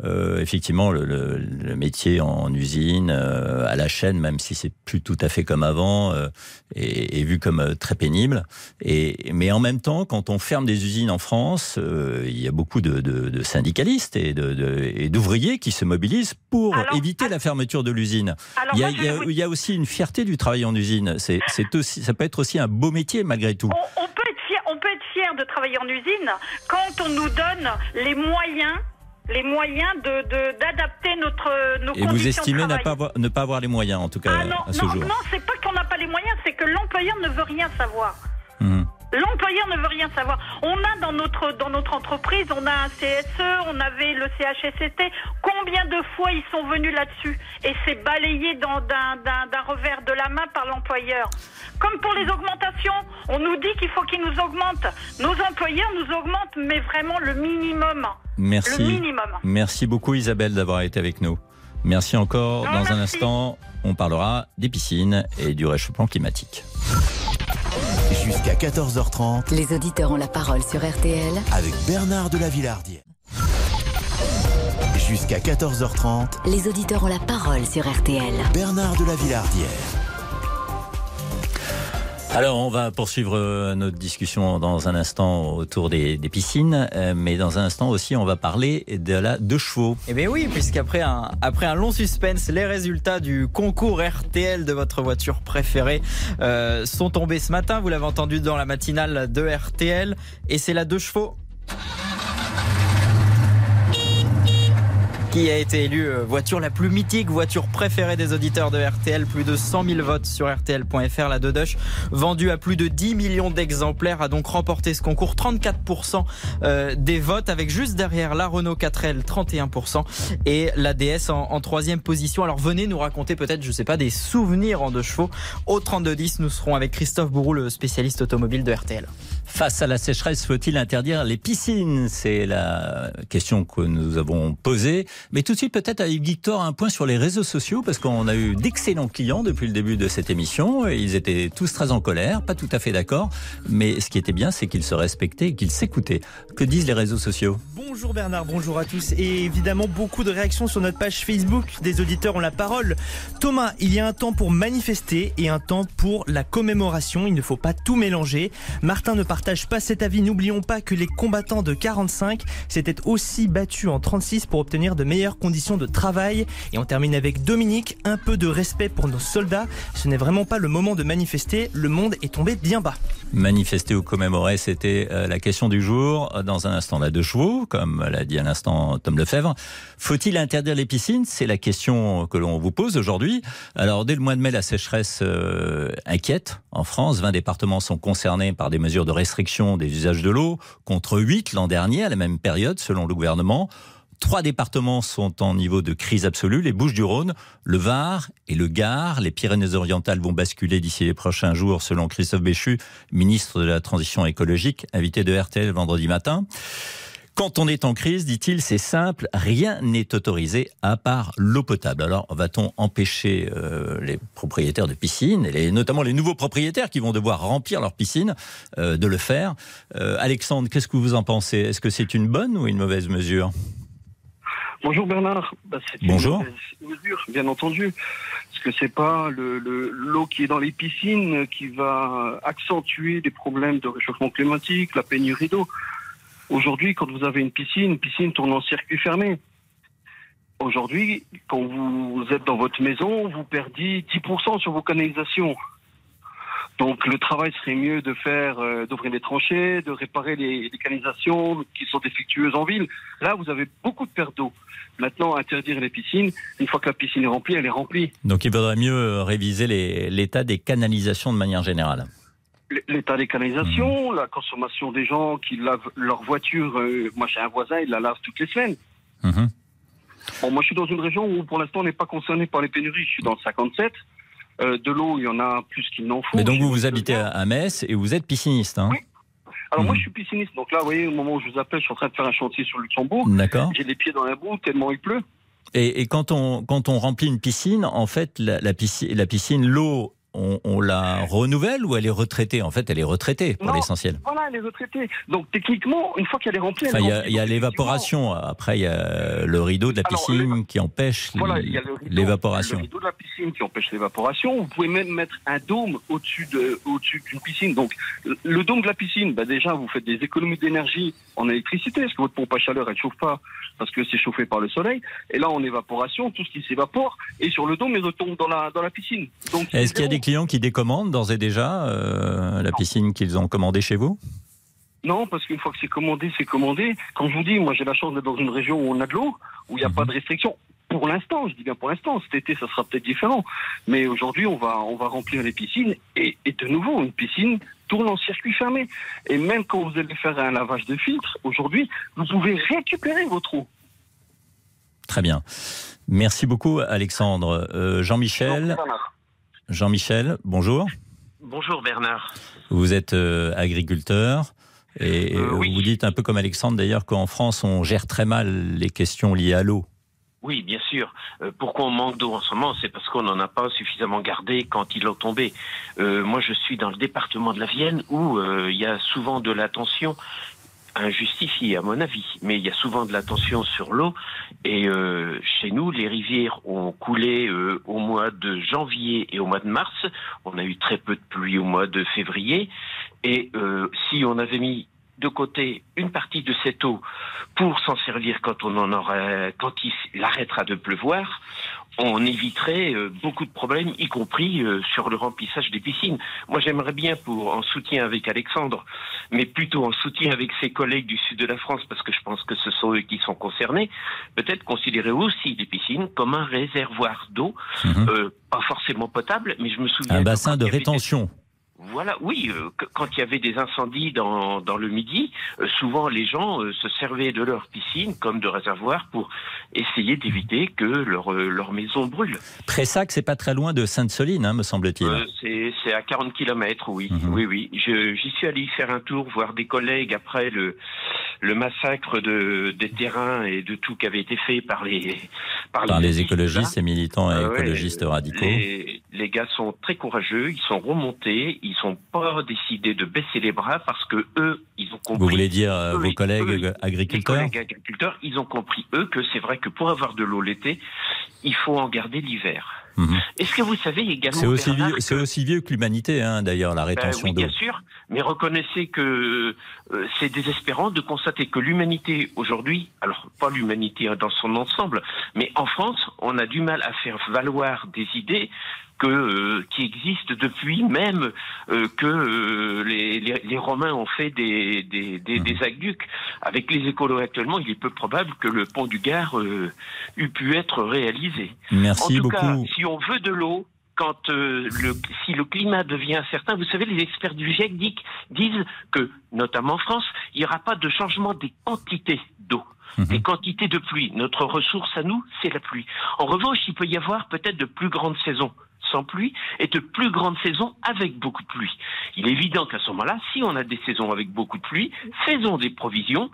euh, effectivement le, le- le métier en usine, euh, à la chaîne, même si c'est plus tout à fait comme avant, euh, est, est vu comme euh, très pénible. Et mais en même temps, quand on ferme des usines en France, euh, il y a beaucoup de, de- de syndicalistes et de- de- et d'ouvriers qui se mobilisent pour éviter la fermeture de l'usine. alors Il il y a- vais vous- il y a aussi une fierté du travail en usine. C'est c'est aussi, ça peut être aussi un beau métier malgré tout. On peut être fier, on peut être fier de travailler en usine quand on nous donne les moyens, les moyens de de- d'adapter notre nos Et vous conditions estimez de n'a travail. pas avoir- ne pas avoir les moyens, en tout cas, Ah non, à ce non, jour. non, c'est pas qu'on n'a pas les moyens, c'est que l'employeur ne veut rien savoir. Mhm. L'employeur ne veut rien savoir. On a dans notre dans notre entreprise, on a un CSE, on avait le CHSCT. Combien de fois ils sont venus là-dessus? Et c'est balayé dans- d'un revers de la main par l'employeur. Comme pour les augmentations, on nous dit qu'il faut qu'ils nous augmentent. Nos employeurs nous augmentent, mais vraiment le minimum. Merci. Le minimum. Merci beaucoup Isabelle d'avoir été avec nous. Merci encore. Non, Dans un instant, on parlera des piscines et du réchauffement climatique. Jusqu'à 14h30 Les auditeurs ont la parole sur RTL avec Bernard de la Villardière. Jusqu'à 14h30 Les auditeurs ont la parole sur RTL. Bernard de la Villardière. Alors, on va poursuivre euh, notre discussion dans un instant autour des, piscines, euh, mais dans un instant aussi, on va parler de la deux chevaux. Eh bien oui, puisqu'après un, après un long suspense, les résultats du concours RTL de votre voiture préférée euh, sont tombés ce matin. Vous l'avez entendu dans la matinale de RTL, et c'est la deux chevaux qui a été élue euh, voiture la plus mythique, voiture préférée des auditeurs de RTL. Plus de 100 000 votes sur RTL.fr. La Dodoche, vendue à plus de 10 millions d'exemplaires, a donc remporté ce concours. 34% euh, des votes, avec juste derrière la Renault 4L, 31%, et la DS en, en troisième position. Alors venez nous raconter peut-être, je sais pas, des souvenirs en deux chevaux. Au 3210, nous serons avec Christophe Bourou, le spécialiste automobile de RTL. Face à la sécheresse, faut-il interdire les piscines? C'est la question que nous avons posée. Mais tout de suite, peut-être avec Victor, un point sur les réseaux sociaux, parce qu'on a eu d'excellents clients depuis le début de cette émission. Ils étaient tous très en colère, pas tout à fait d'accord. Mais ce qui était bien, c'est qu'ils se respectaient et qu'ils s'écoutaient. Que disent les réseaux sociaux? Bonjour Bernard, bonjour à tous. Et évidemment, beaucoup de réactions sur notre page Facebook. Des auditeurs ont la parole. Thomas, il y a un temps pour manifester et un temps pour la commémoration. Il ne faut pas tout mélanger. Martin ne partage pas cet avis. N'oublions pas que les combattants de 45 s'étaient aussi battus en 36 pour obtenir de meilleures conditions de travail. Et on termine avec Dominique. Un peu de respect pour nos soldats. Ce n'est vraiment pas le moment de manifester. Le monde est tombé bien bas. Manifester ou commémorer, c'était euh, la question du jour. Dans un instant, la deux chevaux, comme l'a dit à l'instant Tom Lefebvre. Faut-il interdire les piscines? C'est la question que l'on vous pose aujourd'hui. Alors, dès le mois de mai, la sécheresse euh, inquiète. En France, 20 départements sont concernés par des mesures de restriction des usages de l'eau, contre 8 l'an dernier, à la même période, selon le gouvernement. Trois départements sont en niveau de crise absolue, les Bouches-du-Rhône, le Var et le Gard. Les Pyrénées-Orientales vont basculer d'ici les prochains jours, selon Christophe Béchu, ministre de la Transition écologique, invité de RTL vendredi matin. Quand on est en crise, dit-il, c'est simple, rien n'est autorisé à part l'eau potable. Alors, va-t-on empêcher euh, les propriétaires de piscines, et notamment les nouveaux propriétaires qui vont devoir remplir leur piscine, euh, de le faire? Euh, Alexandre, qu'est-ce que vous en pensez? Est-ce que c'est une bonne ou une mauvaise mesure? Bonjour Bernard. Bah, c'est Bonjour. Une mesure, bien entendu, parce que c'est pas le- le- l'eau qui est dans les piscines qui va accentuer les problèmes de réchauffement climatique, la pénurie d'eau. Aujourd'hui, quand vous avez une piscine, une piscine tourne en circuit fermé. Aujourd'hui, quand vous êtes dans votre maison, vous perdez 10% sur vos canalisations. Donc le travail serait mieux de faire, euh, d'ouvrir les tranchées, de réparer les, les canalisations qui sont défectueuses en ville. Là, vous avez beaucoup de pertes d'eau. Maintenant, interdire les piscines, une fois que la piscine est remplie, elle est remplie. Donc il vaudrait mieux euh, réviser l'état des canalisations de manière générale. L'état des canalisations, la consommation des gens qui lavent leur voiture. euh, moi, j'ai un voisin, il la lave toutes les semaines. Bon, moi, je suis dans une région où, pour l'instant, on n'est pas concerné par les pénuries. Je suis dans le 57. Euh, de l'eau, il y en a plus qu'il n'en faut. Mais donc vous vous habitez bien. à Metz et vous êtes pisciniste. Hein Alors Mhm. moi, je suis pisciniste. Donc là, vous voyez, au moment où je vous appelle, je suis en train de faire un chantier sur Luxembourg. D'accord. J'ai les pieds dans la boue tellement il pleut. Et, et quand on quand on remplit une piscine, en fait, la, la piscine, la piscine, l'eau, on, on la renouvelle ou elle est retraitée? En fait, elle est retraitée pour l'essentiel. Voilà, elle est retraitée. Donc techniquement, une fois qu'elle est remplie, Enfin, il est y a, remplie. il y a Donc, l'évaporation. Après, il y a le rideau de la Alors, piscine qui empêche Voilà, a le l'évaporation. Le rideau de la piscine qui empêche l'évaporation. Vous pouvez même mettre un dôme au-dessus de, au-dessus d'une piscine. Donc, le- dôme de la piscine, bah déjà, vous faites des économies d'énergie en électricité, parce que votre pompe à chaleur, elle chauffe pas, parce que c'est chauffé par le soleil. Et là, en évaporation, tout ce qui s'évapore, et sur le dôme, il retombe dans la, dans la piscine. Donc, Est-ce qu'il y a des clients qui décommandent d'ores et déjà euh, la piscine qu'ils ont commandée chez vous? Non, parce qu'une fois que c'est commandé, c'est commandé. Comme je vous dis, moi j'ai la chance d'être dans une région où on a de l'eau, où il n'y a pas de restrictions. Pour l'instant, je dis bien pour l'instant, cet été ça sera peut-être différent. Mais aujourd'hui, on va, on va remplir les piscines et, et de nouveau, une piscine tourne en circuit fermé. Et même quand vous allez faire un lavage de filtre, aujourd'hui, vous pouvez récupérer votre eau. Très bien. Merci beaucoup, Alexandre. Euh, Jean-Michel. Jean-Michel, bonjour. Bonjour Bernard. Vous êtes euh, agriculteur et Euh, oui. vous dites un peu comme Alexandre d'ailleurs qu'en France on gère très mal les questions liées à l'eau. Oui, bien sûr. Euh, pourquoi on manque d'eau en ce moment? C'est parce qu'on n'en a pas suffisamment gardé quand il a tombé. Euh, moi, je suis dans le département de la Vienne où euh, il y a souvent de la tension injustifiée à mon avis, mais il y a souvent de la tension sur l'eau. Et euh, chez nous, les rivières ont coulé euh, au mois de janvier et au mois de mars. On a eu très peu de pluie au mois de février. Et euh, si on avait mis de côté une partie de cette eau pour s'en servir quand on en quand il arrêtera de pleuvoir, on éviterait euh, beaucoup de problèmes, y compris euh, sur le remplissage des piscines. Moi, j'aimerais bien, pour en soutien avec Alexandre, mais plutôt en soutien avec ses collègues du sud de la France, parce que je pense que ce sont eux qui sont concernés, peut-être considérer aussi les piscines comme un réservoir d'eau, euh, pas forcément potable, mais je me souviens Un bassin de des- rétention. Voilà, oui, euh, quand il y avait des incendies dans, dans le Midi, euh, souvent les gens euh, se servaient de leur piscine comme de réservoir pour essayer d'éviter que leur, euh, leur maison brûle. Pressac, c'est pas très loin de Sainte-Soline, hein, me semble-t-il. Euh, c'est c'est à 40 kilomètres, oui, oui, oui. Je- J'y suis allé faire un tour, voir des collègues après le, le massacre de, des terrains et de tout qui avait été fait par les par, Par les écologistes et militants et Ah ouais, écologistes radicaux. Les, les gars sont très courageux, ils sont remontés, ils sont pas décidé de baisser les bras parce que eux, ils ont compris. Vous voulez dire euh, Eux, vos collègues eux, Les collègues agriculteurs, ils ont compris eux que c'est vrai que pour avoir de l'eau l'été, il faut en garder l'hiver. Est-ce que vous savez également Mhm. C'est aussi, Bernard, vieux, c'est aussi vieux que l'humanité, hein, d'ailleurs, la ben rétention oui, d'eau. bien sûr, mais reconnaissez que euh, c'est désespérant de constater que l'humanité aujourd'hui, alors pas l'humanité dans son ensemble, mais en France, on a du mal à faire valoir des idées que, euh, qui existent depuis même euh, que euh, les, les- les Romains ont fait des, des, des, des aqueducs. Avec les écolos actuellement, il est peu probable que le pont du Gard euh, eût pu être réalisé. Merci en tout beaucoup. Cas, si on veut de l'eau, quand euh, le, si le climat devient incertain, vous savez, les experts du GIEC disent, disent que, notamment en France, il n'y aura pas de changement des quantités d'eau. Des quantités de pluie. Notre ressource à nous, c'est la pluie. En revanche, il peut y avoir peut-être de plus grandes saisons sans pluie et de plus grandes saisons avec beaucoup de pluie. Il est évident qu'à ce moment-là, si on a des saisons avec beaucoup de pluie, faisons des provisions.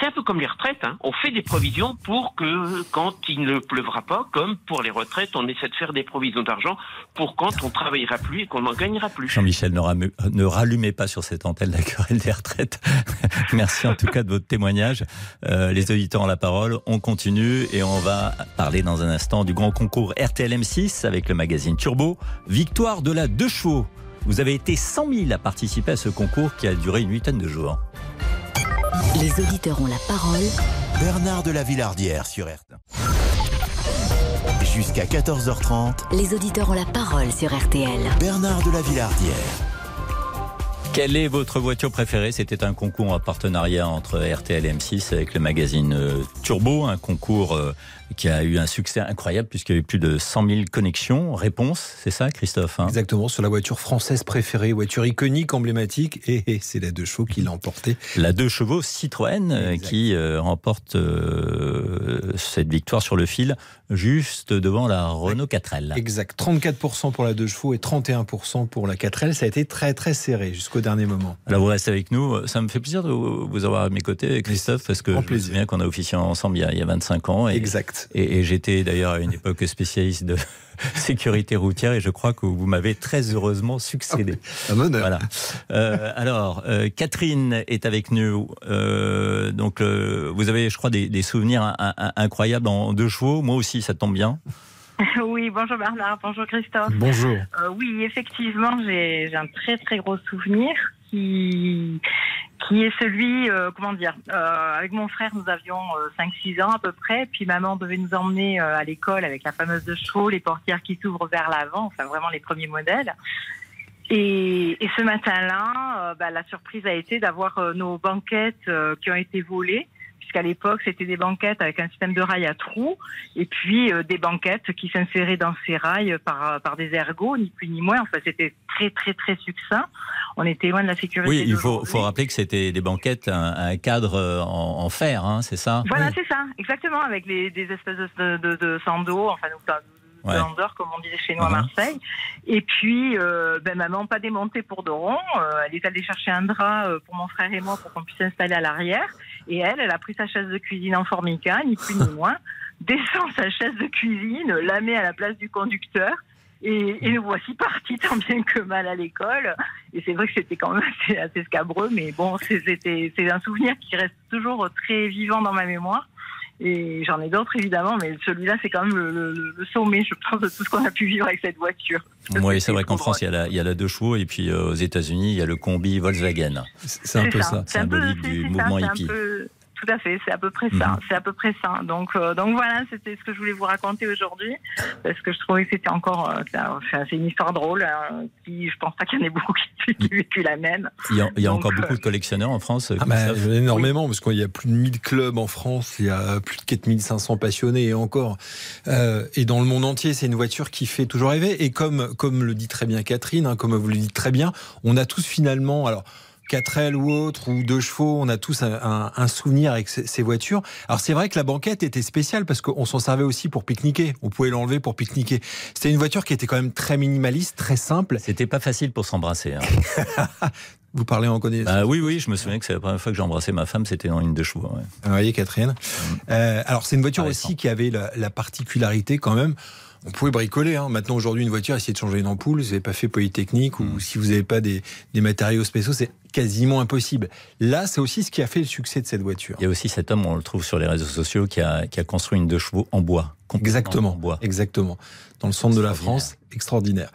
C'est un peu comme les retraites. Hein. On fait des provisions pour que quand il ne pleuvra pas, comme pour les retraites, on essaie de faire des provisions d'argent pour quand on travaillera plus et qu'on n'en gagnera plus. Jean-Michel, ne, rallumez pas sur cette antenne la querelle des retraites. Merci en tout cas de votre témoignage. Euh, les auditeurs ont la parole. On continue et on va parler dans un instant du grand concours RTL M6 avec le magazine Turbo. Victoire de la deux chevaux. Vous avez été 100 000 à participer à ce concours qui a duré une huitaine de jours. Les auditeurs ont la parole. Bernard de la Villardière sur RTL. Jusqu'à 14h30, Les auditeurs ont la parole sur RTL. Bernard de la Villardière. Quelle est votre voiture préférée? C'était un concours en partenariat entre RTL et M6 avec le magazine euh, Turbo, un concours euh, qui a eu un succès incroyable puisqu'il y a eu plus de 100 000 connexions. Réponse, c'est ça Christophe hein? Exactement, sur la voiture française préférée, voiture iconique, emblématique, et, et c'est la deux chevaux qui l'a emporté. La deux chevaux Citroën euh, qui euh, remporte euh, cette victoire sur le fil juste devant la Renault 4L. Exact, 34% pour la deux chevaux et 31% pour la 4L. Ça a été très très serré jusqu'au dernier moment. Alors vous restez avec nous. Ça me fait plaisir de vous avoir à mes côtés, Christophe, parce que je me souviens qu'on a officié ensemble il y a, il y a 25 ans. Et, exact. Et, et j'étais d'ailleurs à une époque spécialiste de sécurité routière et je crois que vous m'avez très heureusement succédé. Un honneur. Voilà. Euh, alors, euh, Catherine est avec nous. Euh, donc, euh, vous avez, je crois, des, des souvenirs in- in- incroyables en deux chevaux. Moi aussi, ça tombe bien. Oui, bonjour Bernard, bonjour Christophe. Bonjour. Euh, oui, effectivement, j'ai j'ai un très très gros souvenir qui est celui, euh, comment dire, euh, avec mon frère, nous avions euh, 5-6 ans à peu près, puis maman devait nous emmener euh, à l'école avec la fameuse de chevaux, les portières qui s'ouvrent vers l'avant, enfin vraiment les premiers modèles. Et, ce matin-là, bah, la surprise a été d'avoir nos banquettes qui ont été volées, puisqu'à l'époque, c'était des banquettes avec un système de rails à trous, et puis euh, des banquettes qui s'inséraient dans ces rails par, par des ergots, ni plus ni moins. Enfin, c'était très, très, très succinct. On était loin de la sécurité. Oui, il faut, rappeler que c'était des banquettes, un, un cadre euh, en, en fer, hein, c'est ça? Voilà, c'est ça, exactement, avec les, des espèces de, de, de sando, enfin, Ouais. landeur, comme on disait chez nous à Mhm. Marseille. Et puis, euh, ben, maman, pas démontée pour Doron. Euh, elle est allée chercher un drap euh, pour mon frère et moi pour qu'on puisse s'installer à l'arrière. Et elle, elle a pris sa chaise de cuisine en formica, ni plus ni moins, descend sa chaise de cuisine, la met à la place du conducteur. Et, et nous voici partis tant bien que mal à l'école. Et c'est vrai que c'était quand même assez, assez scabreux, mais bon, c'est un souvenir qui reste toujours très vivant dans ma mémoire. Et j'en ai d'autres évidemment, mais celui-là c'est quand même le, le- le sommet, je pense, de tout ce qu'on a pu vivre avec cette voiture. Oui, c'est vrai qu'en France, il y, a la, il y a la deux chevaux, et puis euh, aux États-Unis, il y a le combi Volkswagen. C'est un peu ça. Un peu- symbolique du mouvement ça, un hippie. peu- Tout à fait, c'est à peu près ça. Mhm. C'est à peu près ça. Donc, euh, donc voilà, c'était ce que je voulais vous raconter aujourd'hui, parce que je trouvais que c'était encore, euh, c'est une histoire drôle, hein, qui, je pense pas qu'il y en ait beaucoup qui, vécu la même. Il y a, il y a Donc, encore euh, beaucoup de collectionneurs en France. Ah bah, énormément, parce qu'il y a plus de 1000 clubs en France, il y a plus de 4500 passionnés et encore. Euh, et dans le monde entier, c'est une voiture qui fait toujours rêver. Et comme, comme le dit très bien Catherine, hein, comme vous le dites très bien, on a tous finalement, alors 4L ou autre, ou deux chevaux, on a tous un, un- un souvenir avec ces, ces voitures. Alors c'est vrai que la banquette était spéciale parce qu'on s'en servait aussi pour pique-niquer. On pouvait l'enlever pour pique-niquer. C'était une voiture qui était quand même très minimaliste, très simple. C'était pas facile pour s'embrasser. hein. Vous parlez en connaissance Bah oui, oui, je me souviens que c'est la première fois que j'ai embrassé ma femme, c'était dans une de chevaux. ouais. Vous voyez, Catherine. Mm. Euh, alors, c'est une voiture aussi qui avait la, la particularité quand même. On pouvait bricoler. Hein. Maintenant, aujourd'hui, une voiture, essayer de changer une ampoule, vous n'avez pas fait Polytechnique Mm. ou si vous n'avez pas des, des matériaux spéciaux, c'est quasiment impossible. Là, c'est aussi ce qui a fait le succès de cette voiture. Il y a aussi cet homme, on le trouve sur les réseaux sociaux, qui a, qui a construit une deux chevaux en bois. Exactement. En bois. Exactement. Dans le centre de la France, extraordinaire.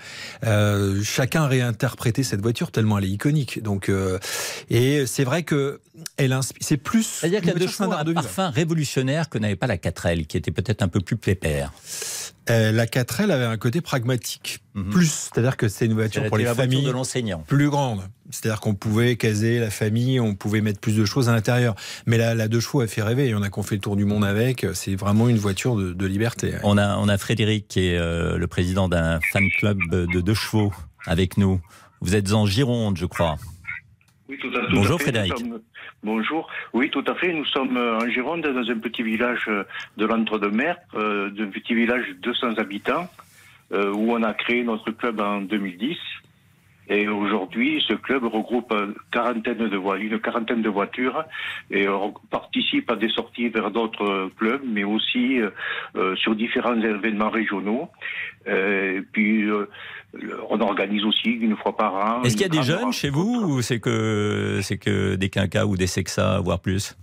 Euh, chacun a réinterprété cette voiture tellement elle est iconique. Donc, euh, et c'est vrai que elle c'est plus. C'est-à-dire que une la deux voiture chevaux a un de vie. parfum révolutionnaire que n'avait pas la 4L, qui était peut-être un peu plus pépère. Euh, la 4L avait un côté pragmatique, plus, c'est-à-dire que c'est une voiture pour les la voiture familles de l'enseignant. plus grande. C'est-à-dire qu'on pouvait caser la famille, on pouvait mettre plus de choses à l'intérieur. Mais la, la deux chevaux a fait rêver. Il y en a qui ont fait le tour du monde avec. C'est vraiment une voiture de, de liberté. On a, on a Frédéric, qui est euh, le président d'un fan club de deux chevaux, avec nous. Vous êtes en Gironde, je crois. Oui, tout à, tout Bonjour, à fait. Frédéric. Sommes- Bonjour. Oui, tout à fait. Nous sommes euh, en Gironde, dans un petit village euh, de l'Entre-deux-Mers, euh, d'un petit village de 200 habitants, euh, où on a créé notre club en 2010. Et aujourd'hui, ce club regroupe une quarantaine de, vo- une quarantaine de voitures et on participe à des sorties vers d'autres euh, clubs, mais aussi euh, euh, sur différents événements régionaux. Euh, et puis, euh, on organise aussi une fois par an. Est-ce qu'il y a des jeunes chez vous ou c'est que, c'est que des quinquas ou des sexas, voire plus?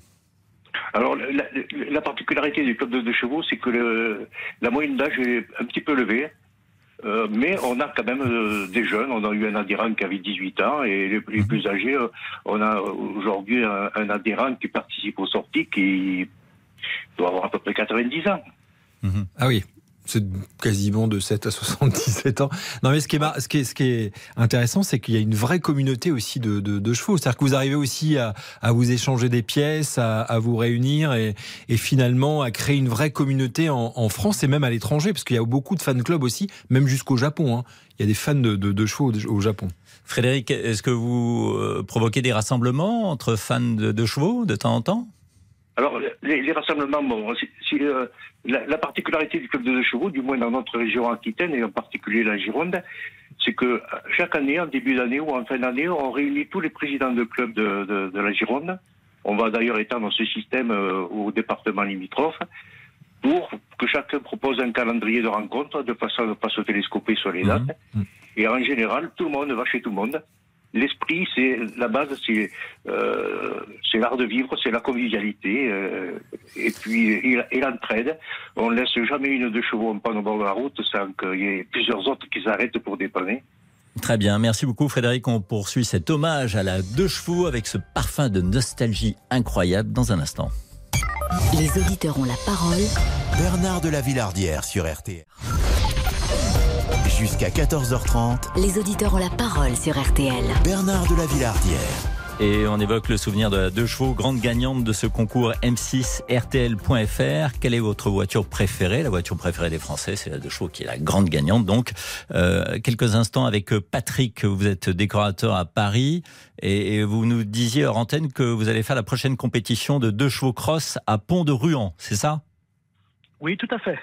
Alors, la, la- la particularité du club de, de chevaux, c'est que le- la moyenne d'âge est un petit peu levée. Euh, mais on a quand même euh, des jeunes. On a eu un adhérent qui avait 18 ans et les, les plus âgés, euh, on a aujourd'hui un, un adhérent qui participe aux sorties qui doit avoir à peu près 90 ans. Ah oui. C'est quasiment de 7 à 77 ans. Non, mais ce qui est, ce qui est, intéressant, c'est qu'il y a une vraie communauté aussi de, chevaux. C'est-à-dire que vous arrivez aussi à, vous échanger des pièces, à, vous réunir et, finalement à créer une vraie communauté en, France et même à l'étranger, parce qu'il y a beaucoup de fan clubs aussi, même jusqu'au Japon. hein. Il y a des fans de, de, chevaux au, Japon. Frédéric, est-ce que vous euh, provoquez des rassemblements entre fans de chevaux de temps en temps? Alors, les, les rassemblements, bon, euh, la, la particularité du club de deux chevaux, du moins dans notre région Aquitaine et en particulier la Gironde, c'est que euh, chaque année, en début d'année ou en fin d'année, on réunit tous les présidents de clubs de, de- de la Gironde. On va d'ailleurs étendre ce système euh, au département limitrophe pour que chacun propose un calendrier de rencontres de façon à ne pas se télescoper sur les dates. Et en général, tout le monde va chez tout le monde. L'esprit, c'est la base, c'est euh, c'est l'art de vivre, c'est la convivialité, euh, et puis et, et l'entraide. On laisse jamais une de chevaux en panne au bord de la route sans qu'il y ait plusieurs autres qui s'arrêtent pour dépanner. Très bien, merci beaucoup Frédéric. On poursuit cet hommage à la deux chevaux avec ce parfum de nostalgie incroyable dans un instant. Les auditeurs ont la parole. Bernard de la Villardière sur RTL. Jusqu'à 14h30, Les auditeurs ont la parole sur RTL. Bernard de la Villardière. Et on évoque le souvenir de la deux chevaux, grande gagnante de ce concours M6 RTL.fr. Quelle est votre voiture préférée? La voiture préférée des Français, c'est la deux chevaux qui est la grande gagnante. Donc, euh, quelques instants avec Patrick, vous êtes décorateur à Paris et, et vous nous disiez hors antenne que vous allez faire la prochaine compétition de deux chevaux cross à Pont de Ruan, c'est ça? Oui, tout à fait.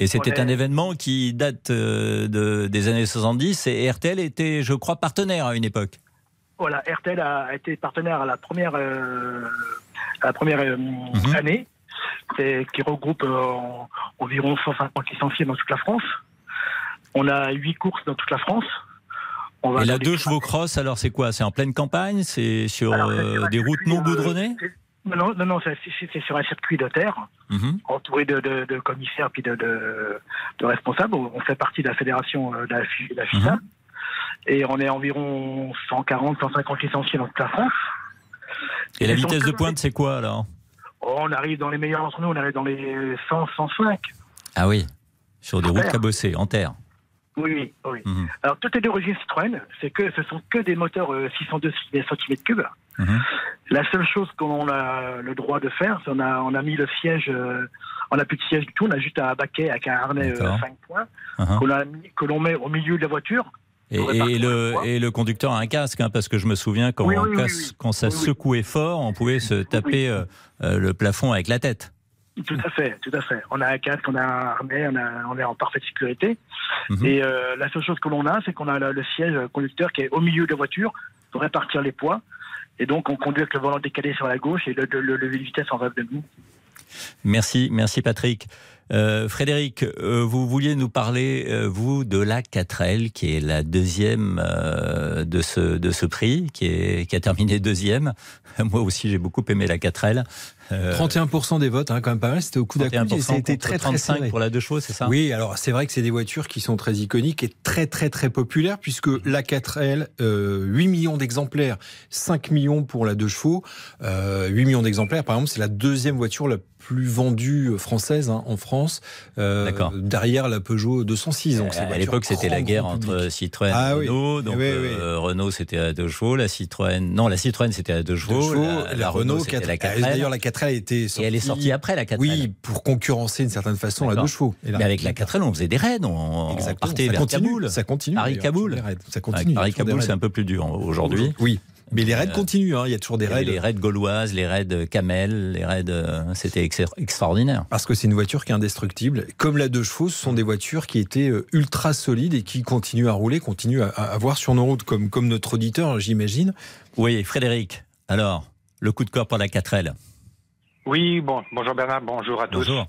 Et c'était un événement qui date euh, de, des années 70 et RTL était, je crois, partenaire à une époque. Voilà, RTL a été partenaire à la première, euh, à la première euh, année, et qui regroupe euh, environ 150 licenciés dans toute la France. On a huit courses dans toute la France. On va Et la deux chevaux cross, alors c'est quoi? C'est en pleine campagne? C'est sur Alors, des routes non goudronnées? Non, non, non, c'est sur un circuit de terre, Mhm. entouré de, de, de commissaires puis de, responsables. On fait partie de la fédération euh, de la, FISA. Mhm. Et on est environ 140, 150 licenciés dans toute la France. Et la vitesse de pointe, c'est quoi alors? Oh, on arrive dans les meilleurs d'entre nous, on arrive dans les 100, 105. Ah oui, sur des En routes terre. cabossées, en terre. Oui, oui. Mhm. Alors, tout est d'origine Citroën, c'est que ce sont que des moteurs euh, 602 cm3. Mhm. La seule chose qu'on a le droit de faire, c'est on a, on a mis le siège, euh, on n'a plus de siège du tout, on a juste un baquet avec un harnais euh, D'accord. 5 points qu'on a mis- que l'on met au milieu de la voiture. Et, le, et le conducteur a un casque, hein, parce que je me souviens quand, Oui, on oui, oui, casse- oui. quand ça secouait fort, on pouvait se taper euh, euh, le plafond avec la tête. Tout à fait, tout à fait. On a un casque, on a un harnais, on, a- on est en parfaite sécurité. Mhm. Et euh, la seule chose que l'on a, c'est qu'on a le siège conducteur qui est au milieu de la voiture pour répartir les poids. Et donc, on conduit avec le volant décalé sur la gauche et le, le, le vitesse en rêve de nous. Merci, merci Patrick. Euh, Frédéric, euh, vous vouliez nous parler, euh, vous, de la 4L, qui est la deuxième de, ce, de ce prix, qui, est, qui a terminé deuxième. Moi aussi, j'ai beaucoup aimé la 4L. Euh, 31% des votes, hein, quand même pas mal. C'était au coup d'à coup. 31% Ça a été contre très, très 35 serré. pour la deux chevaux, c'est ça? Oui, alors c'est vrai que c'est des voitures qui sont très iconiques et très très très populaires puisque la 4L, euh, 8 millions d'exemplaires, 5 millions pour la 2 chevaux, euh, 8 millions d'exemplaires par exemple, c'est la deuxième voiture la plus vendue française hein, en France, euh, derrière la Peugeot 206. Donc à l'époque, c'était la guerre entre. Citroën Ah et oui. Renault. Donc, Oui, euh, Renault, c'était à deux chevaux. La Citroën, non, la Citroën, c'était à deux chevaux. la, la Renault, c'était 4L. la 4L. D'ailleurs, la 4L a été Et elle est sortie après la 4L. Oui, pour concurrencer d'une certaine façon la. 2 chevaux. Et là- Mais avec la 4L, on faisait des raids. On, partait Ça vers continue, Kaboul. ça continue, Paris-Kaboul. raids. Ça continue, Paris-Kaboul, c'est raids. un peu plus dur aujourd'hui. Oui. Mais les raids Euh, continuent, hein. il y a toujours des raids. les raids gauloises, les raids camel, les raids. euh, C'était ex- extraordinaire. Parce que c'est une voiture qui est indestructible. Comme la deux chevaux, ce sont des voitures qui étaient euh, ultra solides et qui continuent à rouler, continuent à, à avoir sur nos routes, comme, comme notre auditeur, j'imagine. Oui, Frédéric. Alors, le coup de corps pour la 4L. Oui, bon, bonjour Bernard, bonjour à tous. Bonjour.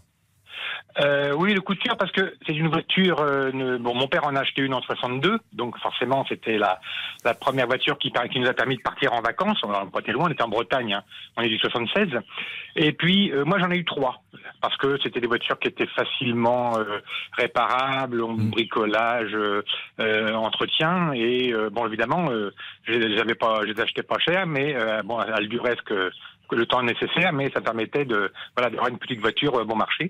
Euh, oui, le coup de cœur parce que c'est une voiture. euh, ne- bon, mon père en a acheté une en 62, donc forcément c'était la, la première voiture qui, qui nous a permis de partir en vacances. On pas été loin, on était en Bretagne. hein. On est du 76. Et puis euh, moi j'en ai eu trois parce que c'était des voitures qui étaient facilement euh, réparables, en bricolage, euh, euh, entretien. Et bon, évidemment, je les avais pas, je les achetais pas cher, mais bon, elles duraient ce que le temps nécessaire, mais ça permettait de voilà d'avoir une petite voiture euh, bon marché.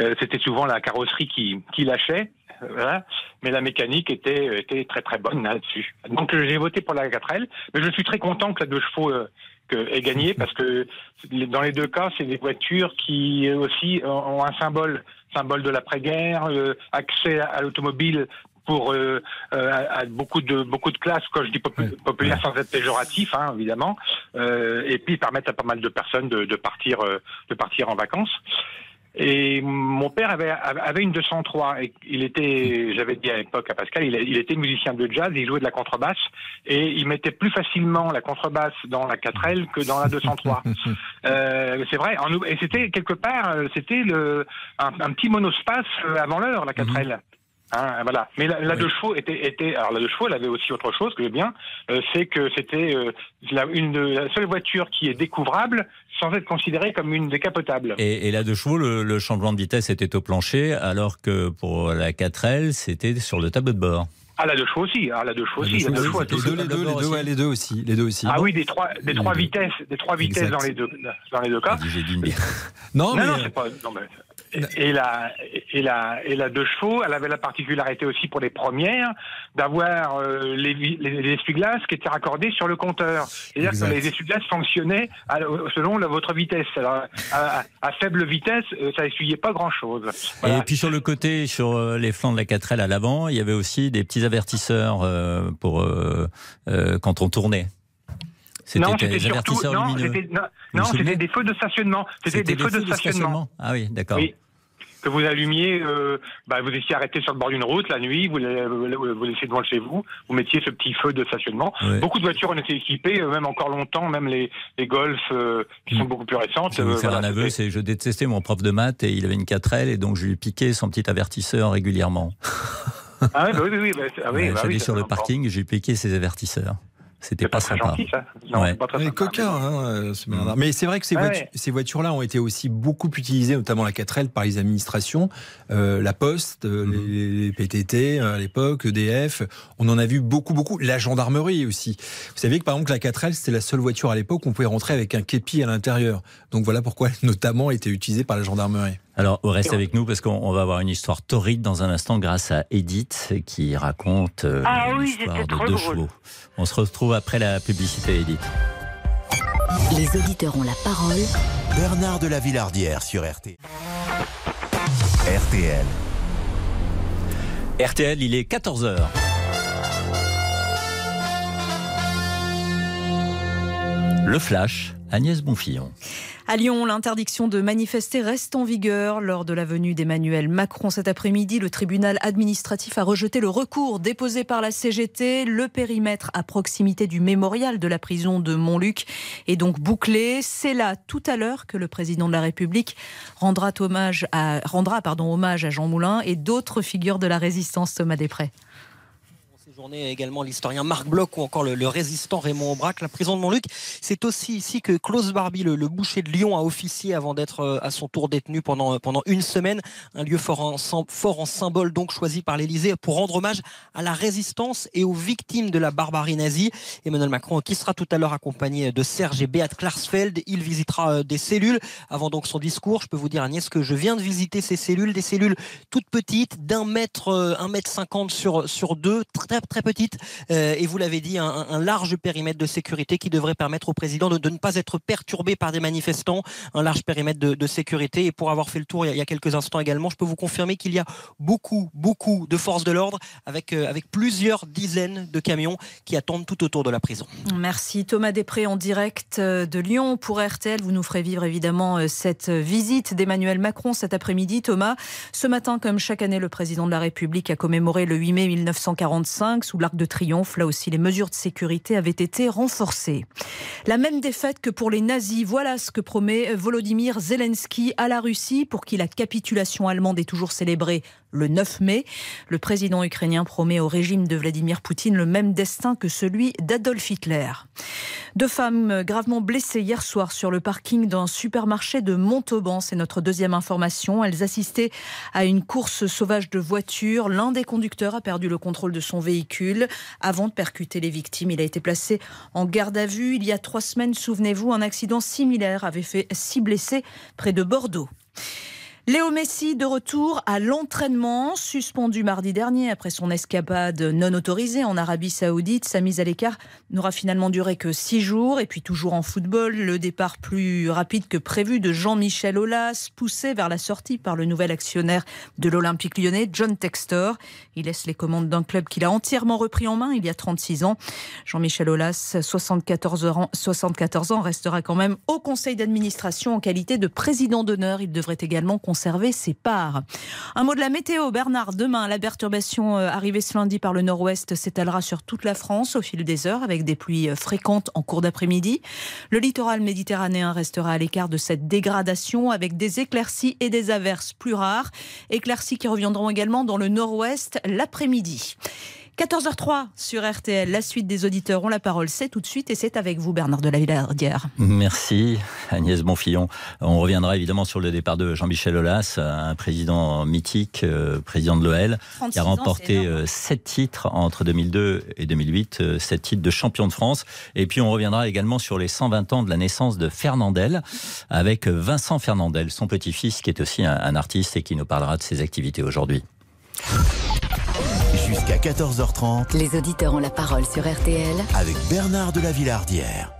Euh, C'était souvent la carrosserie qui, qui lâchait, euh, voilà, mais la mécanique était était très très bonne là-dessus. Donc euh, j'ai voté pour la 4L, mais je suis très content que la deux chevaux euh, que, ait gagné parce que dans les deux cas, c'est des voitures qui euh, aussi ont- un symbole, symbole de l'après-guerre, euh, accès à l'automobile pour euh, euh, à, à beaucoup de beaucoup de classes, quand je dis popu- populaire sans être péjoratif, hein, évidemment, euh, et puis permettre à pas mal de personnes de, de partir euh, de partir en vacances. Et mon père avait, avait une 203. Et il était, j'avais dit à l'époque à Pascal, il, il était musicien de jazz, il jouait de la contrebasse et il mettait plus facilement la contrebasse dans la 4L que dans la 203. Euh, c'est vrai. En et c'était quelque part, euh, c'était le un, un petit monospace avant l'heure, la 4L. Hein, voilà. Mais la, la deux chevaux était, était, alors la deux chevaux, elle avait aussi autre chose que bien, euh, c'est que c'était euh, la, une de, la seule voiture qui est découvrable sans être considérée comme une décapotable. Et, et là, de chevaux, le, le changement de vitesse était au plancher, alors que pour la 4L, c'était sur le tableau de bord. Ah, la deux chevaux aussi. Ah, la deux chevaux aussi. Les La deux les deux, les deux, les deux, ouais, les deux aussi, les deux aussi. Ah oui, des trois, des trois vitesses, des trois vitesses dans les deux, dans les deux cas. J'ai dit une Non, non, mais non, c'est pas. Non, mais, et, la et la et la deux chevaux, elle avait la particularité aussi pour les premières d'avoir euh, les, les, les essuie-glaces qui étaient raccordés sur le compteur. C'est-à-dire que les essuie-glaces fonctionnaient à- selon la- votre vitesse. Alors, à, faible vitesse, euh, ça essuyait pas grand-chose. Voilà. Et puis sur le côté, sur euh, les flancs de la 4L à l'avant, il y avait aussi des petits avertisseurs euh, pour euh, euh, quand on tournait. Non, des c'était surtout avertisseurs non, non, c'était des feux de stationnement. C'était des, feux de stationnement. Ah oui, d'accord. Oui. Que vous allumiez, euh, bah, vous étiez arrêté sur le bord d'une route la nuit, vous, vous, la- vous laissiez devant chez vous, vous mettiez ce petit feu de stationnement. Ouais. Beaucoup de voitures en étaient équipées, euh, même encore longtemps, même les, les Golf euh, qui sont beaucoup plus récentes. Je vais vous euh, faire voilà, un aveu, c'est je détestais mon prof de maths et il avait une 4L et donc je lui piquais son petit avertisseur régulièrement. Ah oui, bah oui, oui, bah, ah oui, bah oui, sur le parking, j'ai piqué ses avertisseurs. C'était pas, très sympa. gentil, ça. Non, Ouais. c'est pas très Ouais, sympa. coquin, hein, euh, ce Bernard. Mais c'est vrai que ces, Ouais, voitu- ouais. ces voitures-là ont été aussi beaucoup utilisées, notamment la 4L, par les administrations, euh, la Poste, euh, Mhm. les, les PTT à l'époque, EDF. On en a vu beaucoup, beaucoup. La gendarmerie aussi. Vous savez que par exemple la 4L, c'était la seule voiture à l'époque où on pouvait rentrer avec un képi à l'intérieur. Donc voilà pourquoi elle, notamment été utilisée par la gendarmerie. Alors, reste avec nous parce qu'on on va avoir une histoire torride dans un instant grâce à Edith qui raconte euh, Ah l'histoire de deux drôle. chevaux. On se retrouve après la publicité, Edith. Les auditeurs ont la parole. Bernard de la Villardière sur RT. RTL. RTL, il est 14h. Le flash, Agnès Bonfillon. À Lyon, l'interdiction de manifester reste en vigueur. Lors de la venue d'Emmanuel Macron cet après-midi, le tribunal administratif a rejeté le recours déposé par la CGT. Le périmètre à proximité du mémorial de la prison de Montluc est donc bouclé. C'est là, tout à l'heure, que le président de la République rendra hommage à, Jean Moulin et d'autres figures de la résistance, Thomas Després. Journée également l'historien Marc Bloch ou encore le, résistant Raymond Aubrac. La prison de Montluc, c'est aussi ici que Klaus Barbie, le, boucher de Lyon, a officié avant d'être euh, à son tour détenu pendant, pendant une semaine. Un lieu fort en, symbole donc choisi par l'Élysée pour rendre hommage à la résistance et aux victimes de la barbarie nazie. Emmanuel Macron, qui sera tout à l'heure accompagné de Serge et Beat Klarsfeld, il visitera euh, des cellules avant donc son discours. Je peux vous dire Agnès que je viens de visiter ces cellules, des cellules toutes petites, d'un mètre, euh, un mètre cinquante sur, sur deux, très très petites. Euh, et vous l'avez dit, un, large périmètre de sécurité qui devrait permettre au président de, ne pas être perturbé par des manifestants. Un large périmètre de, sécurité. Et pour avoir fait le tour il y a, quelques instants également, je peux vous confirmer qu'il y a beaucoup, beaucoup de forces de l'ordre avec, euh, avec plusieurs dizaines de camions qui attendent tout autour de la prison. Merci Thomas Després en direct euh, de Lyon pour RTL. Vous nous ferez vivre évidemment cette visite d'Emmanuel Macron cet après-midi. Thomas, ce matin, comme chaque année, le président de la République a commémoré le 8 mai 1945 sous l'Arc de Triomphe. Là aussi, les mesures de sécurité avaient été renforcées. La même défaite que pour les nazis. Voilà ce que promet Volodymyr Zelensky à la Russie pour qui la capitulation allemande est toujours célébrée le 9 mai. Le président ukrainien promet au régime de Vladimir Poutine le même destin que celui d'Adolf Hitler. Deux femmes gravement blessées hier soir sur le parking d'un supermarché de Montauban. C'est notre deuxième information. Elles assistaient à une course sauvage de voitures. L'un des conducteurs a perdu le contrôle de son véhicule avant de percuter les victimes. Il a été placé en garde à vue. Il y a trois semaines, souvenez-vous, un accident similaire avait fait six blessés près de Bordeaux. Léo Messi de retour à l'entraînement, suspendu mardi dernier après son escapade non autorisée en Arabie Saoudite. Sa mise à l'écart n'aura finalement duré que six jours. Et puis toujours en football, le départ plus rapide que prévu de Jean-Michel Aulas, poussé vers la sortie par le nouvel actionnaire de l'Olympique lyonnais, John Textor. Il laisse les commandes d'un club qu'il a entièrement repris en main il y a 36 ans. Jean-Michel Aulas, 74 ans, 74 ans, restera quand même au conseil d'administration en qualité de président d'honneur. Il devrait également conserver ses parts. Un mot de la météo, Bernard. Demain, la perturbation euh, arrivée ce lundi par le nord-ouest s'étalera sur toute la France au fil des heures avec des pluies euh, fréquentes en cours d'après-midi. Le littoral méditerranéen restera à l'écart de cette dégradation avec des éclaircies et des averses plus rares. Éclaircies qui reviendront également dans le nord-ouest l'après-midi. 14h03 sur RTL, la suite des auditeurs ont la parole, c'est tout de suite et c'est avec vous Bernard de la Villardière. Merci Agnès Bonfillon. On reviendra évidemment sur le départ de Jean-Michel Aulas, un président mythique, euh, président de l'OL, 36 qui a ans, remporté énorme. euh, sept titres entre 2002 et 2008, euh, sept titres de champion de France. Et puis on reviendra également sur les 120 ans de la naissance de Fernandel, avec Vincent Fernandel, son petit-fils, qui est aussi un, un artiste et qui nous parlera de ses activités aujourd'hui. Jusqu'à 14h30 Les auditeurs ont la parole sur RTL. avec Bernard de la Villardière.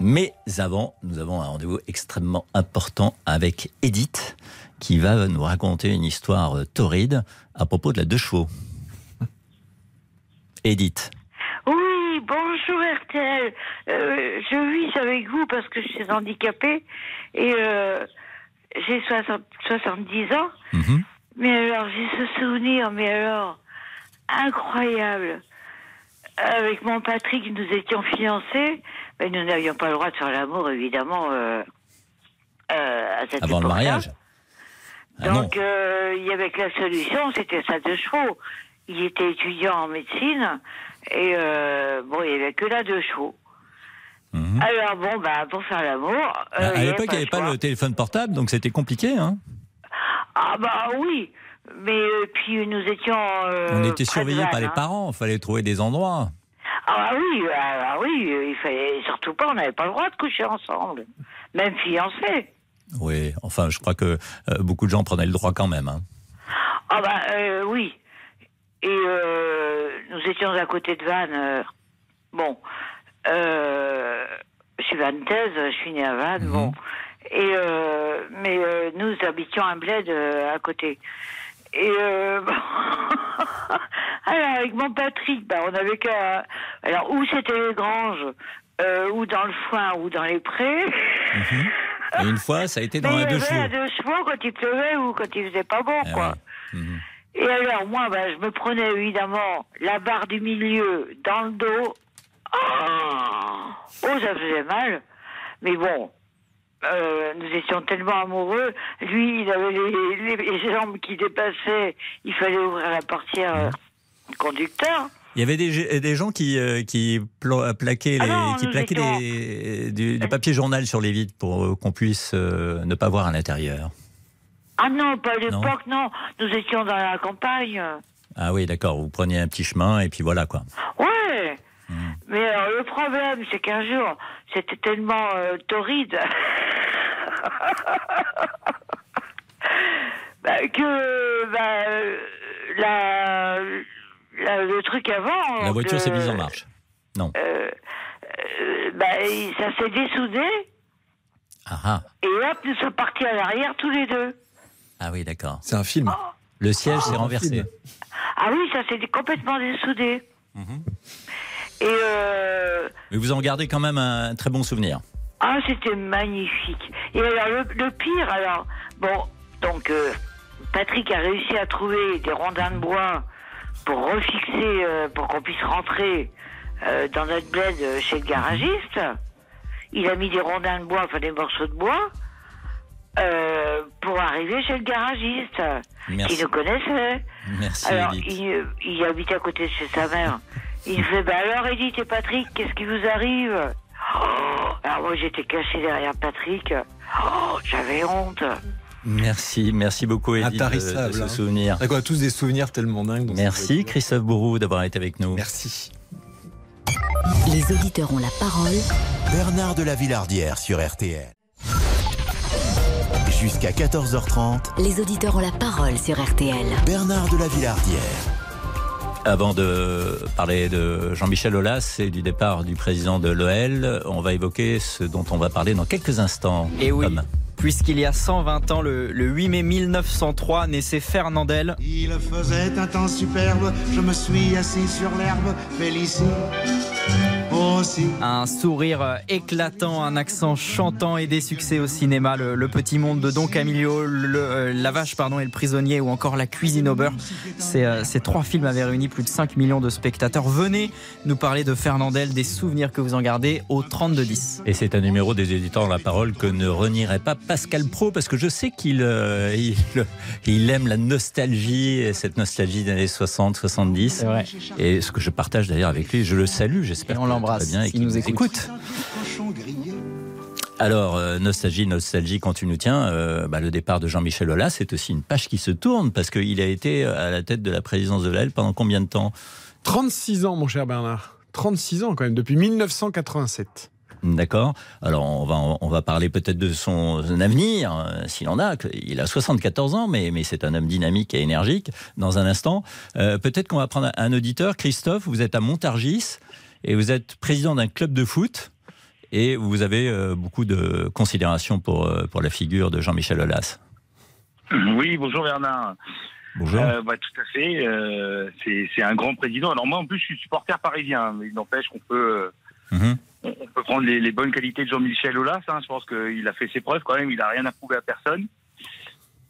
Mais avant, nous avons un rendez-vous extrêmement important avec Edith, qui va nous raconter une histoire euh, torride à propos de la deux chevaux. Edith. Oui, bonjour RTL. Euh, je vis avec vous parce que je suis handicapée et euh, j'ai 60 70 ans. Mais alors, j'ai ce souvenir, mais alors, incroyable. Avec mon Patrick, nous étions fiancés, mais nous n'avions pas le droit de faire l'amour, évidemment, euh, euh, à cette Avant le mariage Ah. Donc, euh, il y avait que la solution, c'était ça de chevaux. il était étudiant en médecine et bon, il n'y avait que là deux chevaux. Alors bon, bah, pour faire l'amour. Mhm. à l'époque, il n'y avait pas choix. le téléphone portable, donc c'était compliqué. Hein Ah bah oui, mais euh, puis nous étions. euh, On était surveillés par les hein. parents, il fallait trouver des endroits. Ah bah oui, ah bah oui, euh, il fallait surtout pas, on n'avait pas le droit de coucher ensemble, même fiancés. Oui, enfin, je crois que euh, beaucoup de gens prenaient le droit quand même. hein. Ah bah euh, oui. Et euh, nous étions à côté de Vannes. euh, bon, euh, je suis vantaise, je suis née à Vannes, bon. Et euh, mais euh, nous habitions un bled euh, à côté. Et euh, bon. alors avec mon Patrick, bah, on avait qu'à alors où c'était les granges, euh, ou dans le foin, ou dans les prés. Et une fois, ça a été dans Mais la deux avait chevaux. deux chevaux quand il pleuvait ou quand il faisait pas beau, Ah quoi. Et alors, moi, ben, je me prenais évidemment la barre du milieu dans le dos. Oh, oh ça faisait mal. Mais bon, euh, nous étions tellement amoureux. Lui, il avait les, les- les jambes qui dépassaient. Il fallait ouvrir la portière euh, du conducteur. Il y avait des, des gens qui, euh, qui pla- plaquaient, les, Ah non, qui plaquaient étions- les- du, du papier journal sur les vitres pour euh, qu'on puisse euh, ne pas voir à l'intérieur. Ah non, pas à l'époque, non. Nous étions dans la campagne. Ah oui, d'accord, vous preniez un petit chemin et puis voilà quoi. Ouais. Mais alors, le problème, c'est qu'un jour, c'était tellement euh, torride bah, que bah, euh, la, la- le truc avant. La voiture s'est mise en marche. Non. euh, euh, bah, ça s'est dessoudé Ah ah. et hop, nous sommes partis à l'arrière tous les deux. Ah oui, d'accord. C'est un film. Le siège Oh. s'est renversé. Ah oui, ça s'est complètement dessoudé. Mhm. Et euh, Mais vous en gardez quand même un très bon souvenir. Ah, c'était magnifique. Et alors, le, le pire, alors, bon, donc, euh, Patrick a réussi à trouver des rondins de bois pour refixer, euh, pour qu'on puisse rentrer dans notre bled chez le garagiste. Il a mis des rondins de bois, enfin des morceaux de bois, euh, pour arriver chez le garagiste, Merci. qui nous connaissait. Merci, Alors, il, il habitait à côté de chez sa mère. Il fait, bah alors Edith et Patrick, qu'est-ce qui vous arrive? Oh, Alors moi j'étais caché derrière Patrick. Oh, j'avais honte. Merci, merci beaucoup Edith de, de ce hein. souvenir. On a tous des souvenirs tellement dingues. Merci. Christophe Bourou d'avoir été avec nous. Merci. Les auditeurs ont la parole. Bernard de la Villardière sur RTL. Jusqu'à 14h30, Les auditeurs ont la parole sur RTL. Bernard de la Villardière. Avant de parler de Jean-Michel Aulas et du départ du président de l'OL, on va évoquer ce dont on va parler dans quelques instants. Et oui, Tom. puisqu'il y a 120 ans, le, le 8 mai 1903, naissait Fernandel. Il faisait un temps superbe, je me suis assis sur l'herbe. Un sourire euh, éclatant, un accent chantant et des succès au cinéma. Le, le petit monde de Don Camillo, le, euh, La vache pardon, et le prisonnier ou encore La cuisine au beurre. Ces, euh, ces trois films avaient réuni plus de 5 millions de spectateurs. Venez nous parler de Fernandel, des souvenirs que vous en gardez au 3210. Et c'est un numéro des éditeurs de la parole que ne renierait pas Pascal Pro parce que je sais qu'il euh, il, il aime la nostalgie, et cette nostalgie des années 60, 70. Et ce que je partage d'ailleurs avec lui, je le salue, j'espère on l'embrasse, très bien et s'il qu'il nous écoute. écoute. Alors, euh, nostalgie, nostalgie, quand tu nous tiens, euh, bah, le départ de Jean-Michel Aulas, c'est aussi une page qui se tourne parce qu'il a été à la tête de la présidence de l'AL pendant combien de temps? 36 ans, mon cher Bernard. 36 ans quand même, depuis 1987. D'accord. Alors on va on va parler peut-être de son avenir, euh, s'il en a. Il a 74 ans, mais mais c'est un homme dynamique et énergique. Dans un instant, Euh, peut-être qu'on va prendre un auditeur. Christophe, vous êtes à Montargis et vous êtes président d'un club de foot et vous avez euh, beaucoup de considération pour euh, pour la figure de Jean-Michel Aulas. Oui, bonjour Bernard. Bonjour. Euh, bah, tout à fait. euh, c'est c'est un grand président. Alors moi, en plus, je suis supporter parisien, mais il n'empêche qu'on peut, euh, Mhm. on on peut prendre les, les bonnes qualités de Jean-Michel Aulas. hein. Je pense qu'il a fait ses preuves quand même. Il a rien à prouver à personne.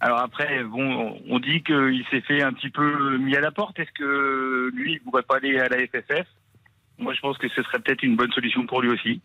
Alors après, bon, on- on dit qu'il s'est fait un petit peu mis à la porte. Est-ce que lui, il ne pourrait pas aller à la FFF Moi, je pense que ce serait peut-être une bonne solution pour lui aussi.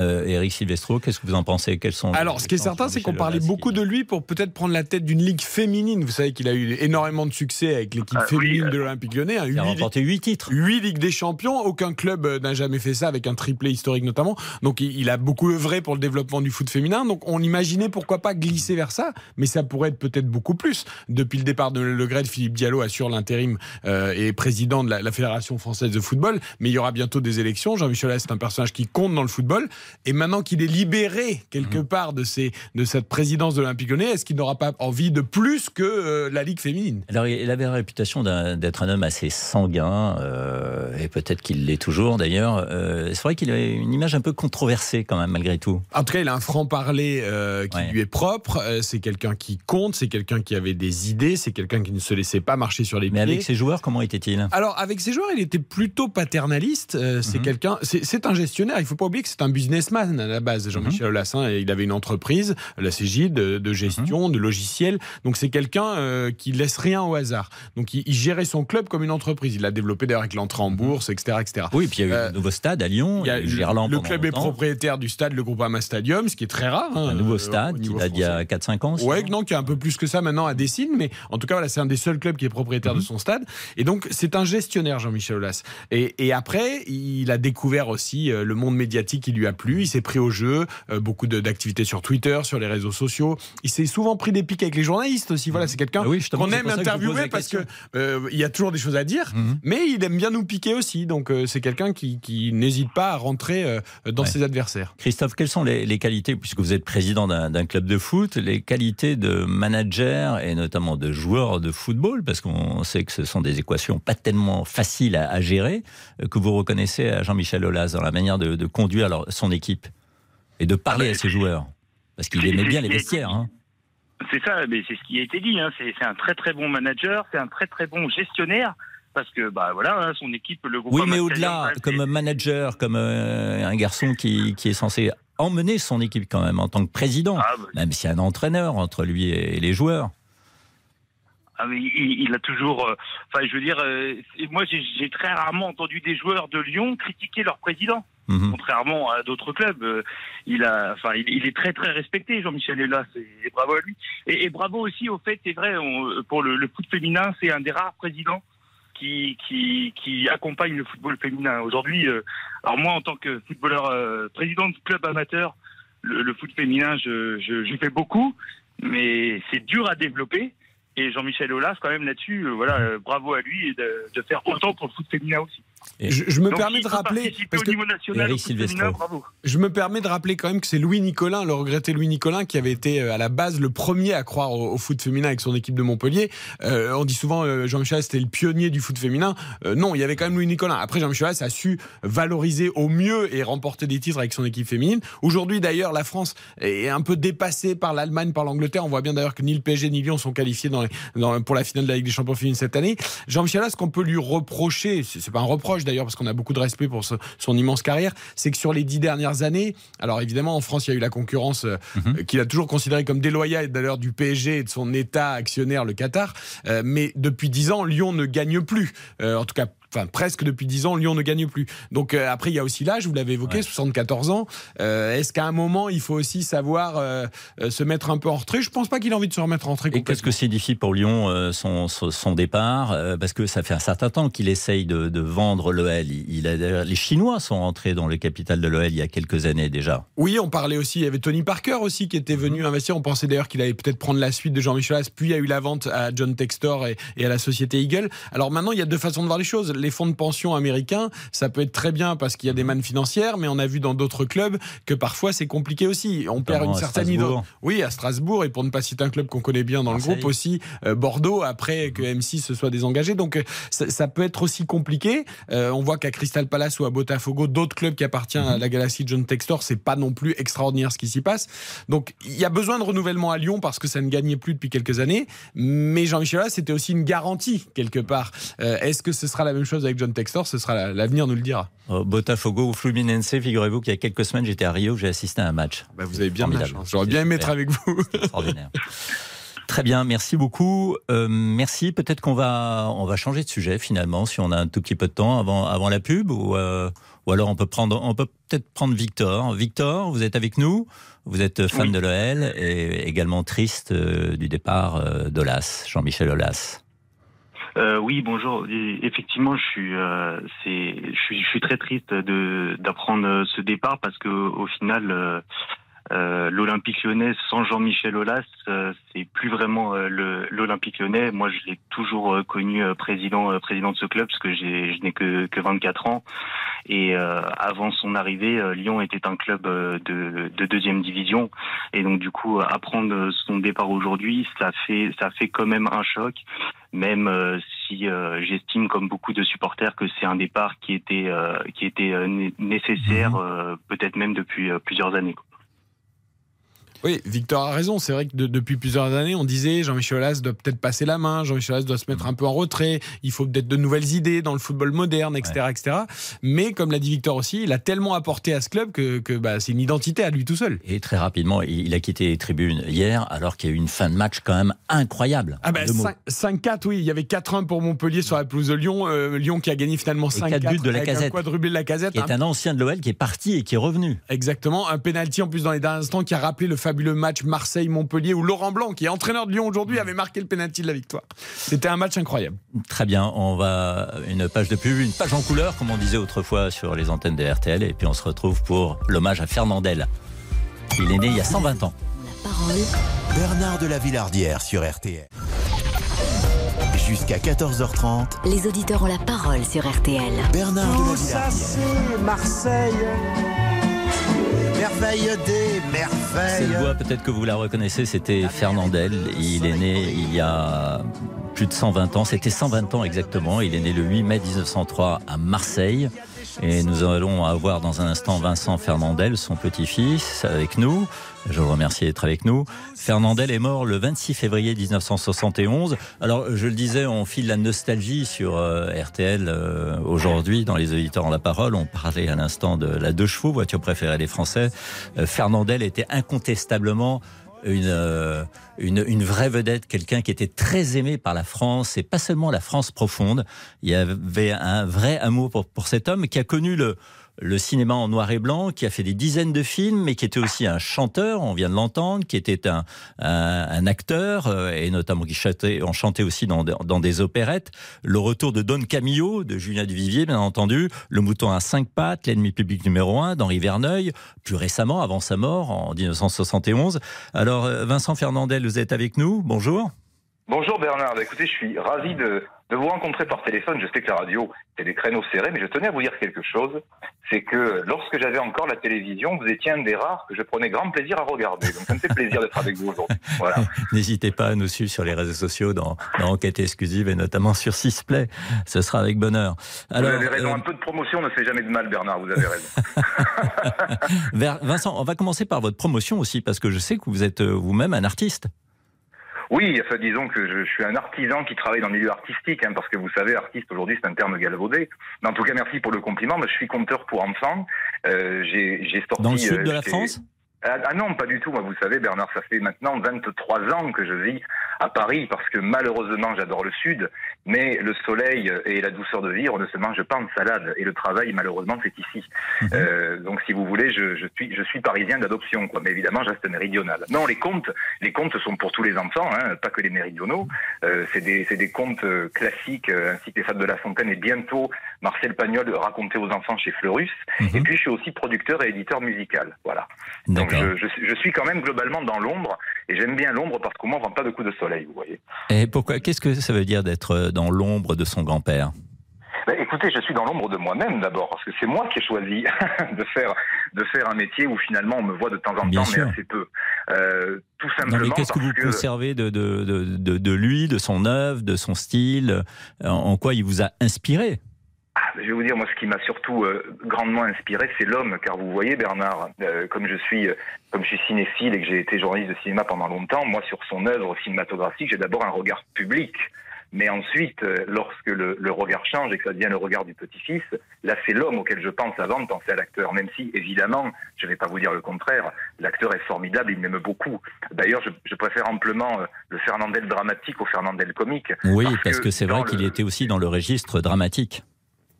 Euh, Eric Silvestro, qu'est-ce que vous en pensez? Quels sont Alors, ce qui est certain, c'est qu'on parlait beaucoup de lui pour peut-être prendre la tête d'une ligue féminine. Vous savez qu'il a eu énormément de succès avec l'équipe Ah, féminine oui, de l'Olympique lyonnais. hein. Il a Huit remporté 8 titres. 8 Ligues des Champions. Aucun club euh, n'a jamais fait ça avec un triplé historique notamment. Donc, il il a beaucoup œuvré pour le développement du foot féminin. Donc, on imaginait pourquoi pas glisser vers ça. Mais ça pourrait être peut-être beaucoup plus. Depuis le départ de Le Gret, Philippe Diallo assure l'intérim euh, et président de la, la Fédération française de football. Mais il y aura bientôt des élections. Jean-Michel c'est un personnage qui compte dans le football. Et maintenant qu'il est libéré quelque Mhm. part de, ces, de cette présidence de l'Olympique lyonnais, est-ce qu'il n'aura pas envie de plus que euh, la Ligue féminine? Alors, il avait la réputation d'être un homme assez sanguin, euh, et peut-être qu'il l'est toujours d'ailleurs. Euh, c'est vrai qu'il a une image un peu controversée quand même, malgré tout. En tout cas, il a un franc-parler euh, qui lui est propre. C'est quelqu'un qui compte, c'est quelqu'un qui avait des idées, c'est quelqu'un qui ne se laissait pas marcher sur les Mais pieds. avec ses joueurs, comment était-il? Alors, avec ses joueurs, il était plutôt paternaliste. C'est Mhm. quelqu'un, c'est un gestionnaire. Il faut pas oublier que c'est un businessman à la base, Jean-Michel Aulas. hein. il avait une entreprise, la CJ, de, de gestion, de logiciels. Donc, c'est quelqu'un euh, qui laisse rien au hasard. Donc, il, il gérait son club comme une entreprise. Il l'a développé d'ailleurs avec l'entrée en bourse, etc., etc. Oui, puis il y a eu un nouveau stade à Lyon, il y a il y a eu le- Gerland le pendant club est propriétaire du stade, le Groupama Stadium, ce qui est très rare. hein, Un nouveau euh, stade qui date d'il y a 4-5 ans. Ouais, non, qui a un peu plus que ça maintenant à Dessine, mais en tout cas, voilà, c'est un des seuls clubs qui est propriétaire de son stade. Et donc, c'est un gestionnaire, Jean-Michel Aulas. Et, et après, il a découvert aussi euh, le monde médiatique qui lui a plu. Il s'est pris au jeu, euh, beaucoup d'activités sur Twitter, sur les réseaux sociaux. Il s'est souvent pris des pics avec les journalistes aussi. Voilà, c'est quelqu'un Ah oui, qu'on aime que interviewer parce question. euh, y a toujours des choses à dire, mais il aime bien nous piquer aussi. Donc, euh, c'est quelqu'un qui, qui n'hésite pas à rentrer dans Ouais. ses adversaires. Christophe, quelles sont les, les qualités, puisque vous êtes président d'un club de foot, les qualités de manager et notamment de joueur de football, parce qu'on sait que ce sont des équations pas tellement faciles à, à gérer, que vous reconnaissez à Jean-Michel Aulas dans la manière de, de conduire leur- son équipe et de parler à ses joueurs Parce qu'il aimait bien les vestiaires. hein. C'est ça, mais c'est ce qui a été dit. Hein. C'est un très très bon manager, c'est un très très bon gestionnaire. Parce que bah voilà, hein, son équipe, le groupe. Oui, mais au-delà, comme manager, comme euh, un garçon qui, qui est censé emmener son équipe quand même en tant que président, Ah, bah. même a un entraîneur entre lui et les joueurs. Ah, mais il, il a toujours. euh, Enfin, je veux dire, euh, moi j'ai très rarement entendu des joueurs de Lyon critiquer leur président. Mhm. Contrairement à d'autres clubs, euh, il a, enfin, il, est très très respecté, Jean-Michel Aulas, et, bravo à lui. Et, bravo aussi au fait, c'est vrai, on- pour le, foot féminin, c'est un des rares présidents qui, accompagne le football féminin. Aujourd'hui, euh, alors moi en tant que footballeur, euh, président de club amateur, le, foot féminin, je, je, fais beaucoup, mais c'est dur à développer. Et Jean-Michel Aulas, quand même là-dessus, euh, voilà, euh, bravo à lui de faire autant pour le foot féminin aussi. Je, je me Donc, permets de rappeler parce que national bravo. Je me permets de rappeler quand même que c'est Louis Nicolin, le regretté Louis Nicolin, qui avait été euh, à la base le premier à croire au, au foot féminin avec son équipe de Montpellier. Euh, on dit souvent euh, Jean-Michel c'était le pionnier du foot féminin. Euh, non, il y avait quand même Louis Nicolin. Après Jean-Michel a su valoriser au mieux et remporter des titres avec son équipe féminine. Aujourd'hui d'ailleurs, la France est un peu dépassée par l'Allemagne, par l'Angleterre. On voit bien d'ailleurs que ni le PSG ni Lyon sont qualifiés dans les- dans- pour la finale de la Ligue des Champions féminine cette année. Jean-Michel ce qu'on peut lui reprocher, c'est pas un reproche d'ailleurs parce qu'on a beaucoup de respect pour ce- son immense carrière, c'est que sur les dix dernières années, alors évidemment en France il y a eu la concurrence euh, Mhm. qu'il a toujours considérée comme déloyale d'ailleurs du PSG et de son État actionnaire le Qatar, Euh, mais depuis dix ans Lyon ne gagne plus, Euh, en tout cas. Enfin, presque depuis 10 ans, Lyon ne gagne plus. Donc euh, après, il y a aussi l'âge, vous l'avez évoqué, 74 ans. Euh, Est-ce qu'à un moment, il faut aussi savoir euh, se mettre un peu en retrait? Je pense pas qu'il a envie de se remettre en retrait Et qu'est-ce que c'est difficile pour Lyon, son, son, départ? Parce que ça fait un certain temps qu'il essaye de, de vendre l'OL. Il, a, les Chinois sont rentrés dans le capital de l'OL il y a quelques années déjà. Oui, on parlait aussi, il y avait Tony Parker aussi qui était venu investir. On pensait d'ailleurs qu'il allait peut-être prendre la suite de Jean-Michel puis il y a eu la vente à John Textor et, et à la société Eagle. Alors maintenant, il y a deux façons de voir les choses. Les fonds de pension américains, ça peut être très bien parce qu'il y a des mannes financières, mais on a vu dans d'autres clubs que parfois c'est compliqué aussi. On perd une certaine idée. Oui, à Strasbourg, et pour ne pas citer un club qu'on connaît bien dans le groupe aussi, euh, Bordeaux, après que M6 se soit désengagé. Donc euh, ça, ça peut être aussi compliqué. Euh, on voit qu'à Crystal Palace ou à Botafogo, d'autres clubs qui appartiennent à la galaxie de John Textor, c'est pas non plus extraordinaire ce qui s'y passe. Donc il y a besoin de renouvellement à Lyon parce que ça ne gagnait plus depuis quelques années. Mais Jean-Michel c'était aussi une garantie quelque part. Euh, Est-ce que ce sera la même chose avec John Textor Ce sera la- l'avenir nous le dira. Euh, Botafogo ou Fluminense, figurez-vous qu'il y a quelques semaines, j'étais à Rio, j'ai assisté à un match. Bah, vous avez bien. J'aurais bien aimé être avec vous. Extraordinaire. Très bien, merci beaucoup. Euh, merci. Peut-être qu'on va on va changer de sujet finalement, si on a un tout petit peu de temps avant avant la pub, ou euh, ou alors on peut prendre on peut peut-être prendre Victor. Victor, vous êtes avec nous. Vous êtes fan de l'OL et également triste euh, du départ euh, d'Olas, Jean-Michel Olas. Euh, oui, bonjour. Effectivement, je suis, euh, c'est, je suis, je suis très triste de d'apprendre ce départ parce que au final, euh, l'Olympique Lyonnais sans Jean-Michel Aulas, euh, c'est plus vraiment euh, le- l'Olympique Lyonnais. Moi, je l'ai toujours euh, connu euh, président, euh, président de ce club parce que j'ai, je n'ai que, que 24 ans. Et euh, avant son arrivée, euh, Lyon était un club euh, de, de deuxième division. Et donc, du coup, apprendre son départ aujourd'hui, ça fait, ça fait quand même un choc. Même euh, si euh, j'estime, comme beaucoup de supporters, que c'est un départ qui était, euh, qui était euh, né- nécessaire, euh, peut-être même depuis plusieurs années. quoi. Oui, Victor a raison. C'est vrai que de- depuis plusieurs années, on disait Jean-Michel Aulas doit peut-être passer la main, Jean-Michel Aulas doit se mettre un peu en retrait, il faut peut-être de nouvelles idées dans le football moderne, etc. etc. Mais comme l'a dit Victor aussi, il a tellement apporté à ce club que, que, bah, c'est une identité à lui tout seul. Et très rapidement, il a quitté les tribunes hier, alors qu'il y a eu une fin de match quand même incroyable. Ah bah, Deux mots. 5 5-4, oui, il y avait 4-1 pour Montpellier sur la pelouse de Lyon. Euh, Lyon qui a gagné finalement Et 5-4 quatre buts de la avec un Casette. quadruplé de la casette. qui est un ancien de l'OL qui est parti et qui est revenu. Exactement, un penalty en plus dans les derniers instants qui a rappelé le fabuleux match Marseille-Montpellier où Laurent Blanc, qui est entraîneur de Lyon aujourd'hui, avait marqué le penalty de la victoire. C'était un match incroyable. Très bien, on va une page de pub, une page en couleur, comme on disait autrefois sur les antennes de RTL, et puis on se retrouve pour l'hommage à Fernandel. Il est né il y a 120 ans. Bernard de la Villardière sur RTL. Jusqu'à 14h30, Les auditeurs ont la parole sur RTL. Bernard de la ça, Villardière. c'est Marseille. Merveille des merveilles. Cette voix, peut-être que vous la reconnaissez, c'était Fernandel. Il est né il y a plus de 120 ans. C'était 120 ans exactement. Il est né le 8 mai 1903 à Marseille. Et nous allons avoir dans un instant Vincent Fernandel, son petit-fils, avec nous. Je le remercie d'être avec nous. Fernandel est mort le 26 février 1971. Alors, je le disais, on file la nostalgie sur euh, RTL euh, aujourd'hui dans les auditeurs en la parole. On parlait à l'instant de la deux chevaux, voiture préférée des Français. Euh, Fernandel était incontestablement une, euh, une, une vraie vedette, quelqu'un qui était très aimé par la France et pas seulement la France profonde. Il y avait un vrai amour pour, pour cet homme qui a connu le, le cinéma en noir et blanc, qui a fait des dizaines de films, mais qui était aussi un chanteur, on vient de l'entendre, qui était un, acteur, euh, et notamment qui chantait, on chantait aussi dans, dans des opérettes. Le retour de Don Camillo, de Julien Duvivier, bien entendu, Le mouton à cinq pattes, L'ennemi public numéro un, d'Henri Verneuil, plus récemment, avant sa mort, en 1971. Alors, euh, Vincent Fernandel, vous êtes avec nous, bonjour. Bonjour Bernard, Bah, écoutez, je suis ravi de, de vous rencontrer par téléphone. Je sais que la radio, c'est des créneaux serrés, mais je tenais à vous dire quelque chose. C'est que lorsque j'avais encore la télévision, vous étiez un des rares que je prenais grand plaisir à regarder. Donc ça me fait plaisir d'être avec vous aujourd'hui. Voilà. N'hésitez pas à nous suivre sur les réseaux sociaux dans, dans Enquête exclusive et notamment sur Sisplay. Ce sera avec bonheur. Alors, vous avez raison, euh, un peu de promotion ne fait jamais de mal, Bernard, vous avez raison. Vincent, on va commencer par votre promotion aussi, parce que je sais que vous êtes euh, vous-même un artiste. Oui, enfin, disons que je, je suis un artisan qui travaille dans le milieu artistique, hein, parce que vous savez, artiste aujourd'hui c'est un terme galvaudé. Mais en tout cas, merci pour le compliment. Moi, je suis conteur pour enfants. Euh, j'ai sorti. Dans le sud euh, de la France? Ah, ah non, pas du tout. Moi, vous savez, Bernard, ça fait maintenant 23 ans que je vis à Paris, parce que malheureusement, j'adore le sud, mais le soleil et la douceur de vivre ne se mangent pas en salade, et le travail, malheureusement, c'est ici. Euh, donc, si vous voulez, je, je suis, je suis parisien d'adoption, quoi. Mais évidemment, je reste méridional. Non, les contes, les contes sont pour tous les enfants, hein, pas que les méridionaux. Euh, c'est des, des contes euh, classiques, ainsi que les Fables de la Fontaine, et bientôt Marcel Pagnol raconté aux enfants chez Fleurus. Et puis, je suis aussi producteur et éditeur musical. Voilà. Donc, je, je, suis- je suis quand même globalement dans l'ombre, et j'aime bien l'ombre parce qu'au moins, on vend pas de coups de soleil, vous voyez. Et pourquoi Qu'est-ce que ça veut dire d'être euh, dans l'ombre de son grand-père? Ben, écoutez, je suis dans l'ombre de moi-même d'abord, parce que c'est moi qui ai choisi de faire de faire un métier où finalement on me voit de temps en Bien temps, sûr. mais assez peu. Euh, tout simplement mais qu'est-ce que vous conservez de, de, de, de, lui, de son œuvre, de son style? En, en quoi il vous a inspiré? Ah, je vais vous dire, moi, ce qui m'a surtout euh, grandement inspiré, c'est l'homme, car vous voyez, Bernard, euh, comme je suis, euh, comme je suis cinéphile et que j'ai été journaliste de cinéma pendant longtemps, moi, sur son œuvre cinématographique, j'ai d'abord un regard public. Mais ensuite, euh, lorsque le, le regard change et que ça devient le regard du petit-fils, là, c'est l'homme auquel je pense avant de penser à l'acteur. Même si, évidemment, je ne vais pas vous dire le contraire, l'acteur est formidable, il m'aime beaucoup. D'ailleurs, je, je préfère amplement euh, le Fernandel dramatique au Fernandel comique. Oui, parce que c'est vrai qu'il le- était aussi dans le registre dramatique.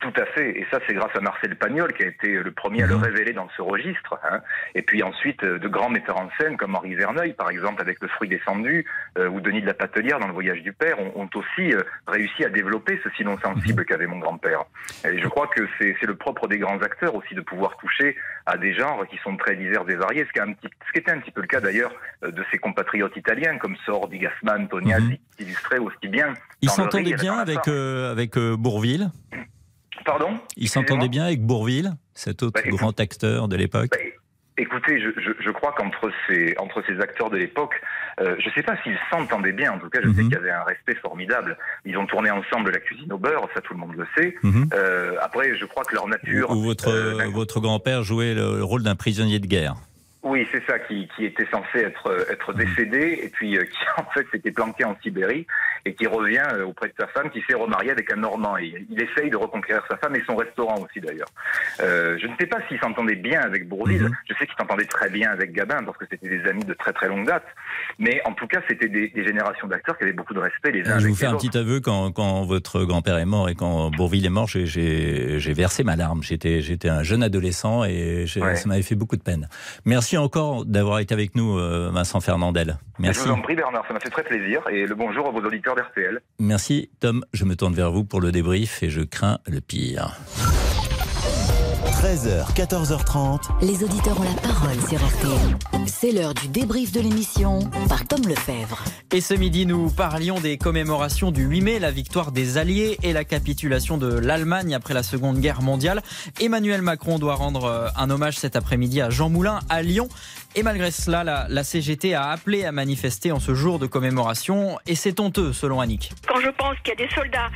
Tout à fait, et ça c'est grâce à Marcel Pagnol qui a été le premier à le Mhm. révéler dans ce registre. hein. Et puis ensuite euh, de grands metteurs en scène comme Henri Verneuil par exemple avec Le Fruit descendu euh, ou Denis de la Patelière dans Le Voyage du Père ont, ont aussi euh, réussi à développer ce silence sensible Mhm. qu'avait mon grand-père. Et je crois que c'est le propre des grands acteurs aussi de pouvoir toucher à des genres qui sont très divers et variés, ce qui, un petit, ce qui était un petit peu le cas d'ailleurs euh, de ses compatriotes italiens comme Sordi, Gassman, Tognazzi, qui illustraient aussi bien. Il dans le s'entendait rire et bien avec, euh, avec Bourville? Pardon Il s'entendait bien avec Bourville, cet autre Bah, grand acteur de l'époque? Écoutez, je, je, je crois qu'entre ces, entre ces acteurs de l'époque, euh, je ne sais pas s'ils s'entendaient bien. En tout cas, je Mhm. sais qu'il y avait un respect formidable. Ils ont tourné ensemble La cuisine au beurre, ça tout le monde le sait. Mhm. Euh, après, je crois que leur nature. Votre, euh, votre grand-père jouait le rôle d'un prisonnier de guerre. Oui, c'est ça, qui, qui était censé être, être Mhm. décédé et puis euh, qui en fait s'était planqué en Sibérie et qui revient euh, auprès de sa femme, qui s'est remarié avec un Normand. Et il essaye de reconquérir sa femme et son restaurant aussi d'ailleurs. Euh, je ne sais pas s'il s'entendait bien avec Bourville. Mhm. Je sais qu'il s'entendait très bien avec Gabin parce que c'était des amis de très très longue date. Mais en tout cas, c'était des, des générations d'acteurs qui avaient beaucoup de respect les uns Je vous fais un autres. petit aveu quand, quand votre grand-père est mort et quand Bourville est mort, j'ai- versé ma larme. J'étais un jeune adolescent et Ouais. ça m'avait fait beaucoup de peine. Merci encore d'avoir été avec nous, euh, Vincent Fernandel. Merci. Je vous en prie Bernard, ça m'a fait très plaisir. Et le bonjour à vos auditeurs d'RTL. Merci Tom. Je me tourne vers vous pour le débrief et je crains le pire. 13h, 14h30. Les auditeurs ont la parole sur RTL. C'est l'heure du débrief de l'émission par Tom Lefebvre. Et ce midi, nous parlions des commémorations du 8 mai, la victoire des Alliés et la capitulation de l'Allemagne après la Seconde Guerre mondiale. Emmanuel Macron doit rendre euh, un hommage cet après-midi à Jean Moulin à Lyon. Et malgré cela, la, la CGT a appelé à manifester en ce jour de commémoration. Et c'est honteux, selon Annick. Quand je pense qu'il y a des soldats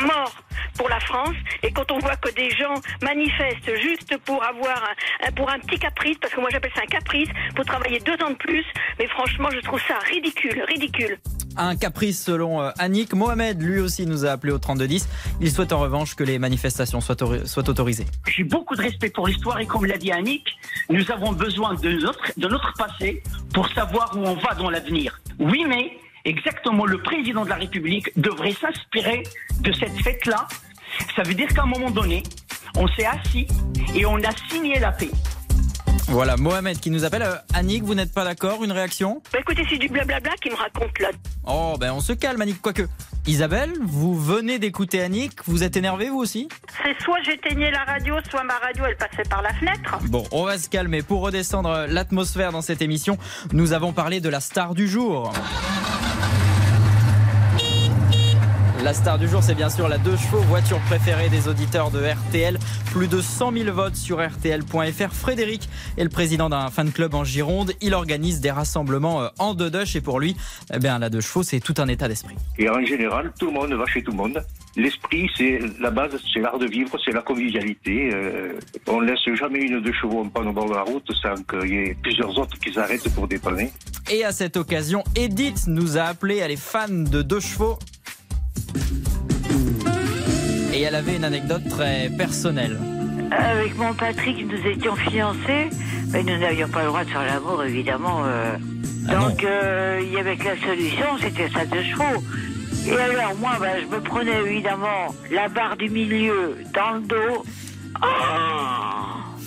morts pour la France et quand on voit que des gens manifestent juste pour avoir un, pour un petit caprice, parce que moi j'appelle ça un caprice, pour travailler deux ans de plus, mais franchement je trouve ça ridicule, ridicule. Un caprice selon euh, Annick. Mohamed, lui aussi, nous a appelé au 3210. Il souhaite en revanche que les manifestations soient autorisées. J'ai beaucoup de respect pour l'histoire et comme l'a dit Annick, nous avons besoin de notre, de notre passé pour savoir où on va dans l'avenir. Oui, mais exactement le président de la République devrait s'inspirer de cette fête-là. Ça veut dire qu'à un moment donné, on s'est assis et on a signé la paix. Voilà, Mohamed qui nous appelle. Euh, Annick, vous n'êtes pas d'accord Une réaction Bah écoutez, c'est du blablabla qui me raconte là. Oh, ben on se calme, Annick, quoique. Isabelle, vous venez d'écouter Annick, vous êtes énervée vous aussi C'est soit j'éteignais la radio, soit ma radio elle passait par la fenêtre. Bon, on va se calmer. Pour redescendre l'atmosphère dans cette émission, nous avons parlé de la star du jour. La star du jour, c'est bien sûr la deux chevaux, voiture préférée des auditeurs de RTL. Plus de 100 000 votes sur RTL.fr. Frédéric est le président d'un fan club en Gironde. Il organise des rassemblements euh, en deux et pour lui, eh bien, la deux chevaux, c'est tout un état d'esprit. Et en général, tout le monde va chez tout le monde. L'esprit, c'est la base, c'est l'art de vivre, c'est la convivialité. Euh, on laisse jamais une de chevaux en panne au bord de la route sans qu'il y ait plusieurs autres qui s'arrêtent pour dépanner. Et à cette occasion, Edith nous a appelé, elle est fan de deux chevaux. Et elle avait une anecdote très personnelle. Avec mon Patrick, nous étions fiancés, mais nous n'avions pas le droit de faire l'amour, évidemment. euh. Donc, euh, il y avait que la solution, c'était ça de chevaux. Et alors, moi, ben, je me prenais évidemment la barre du milieu dans le dos. Oh,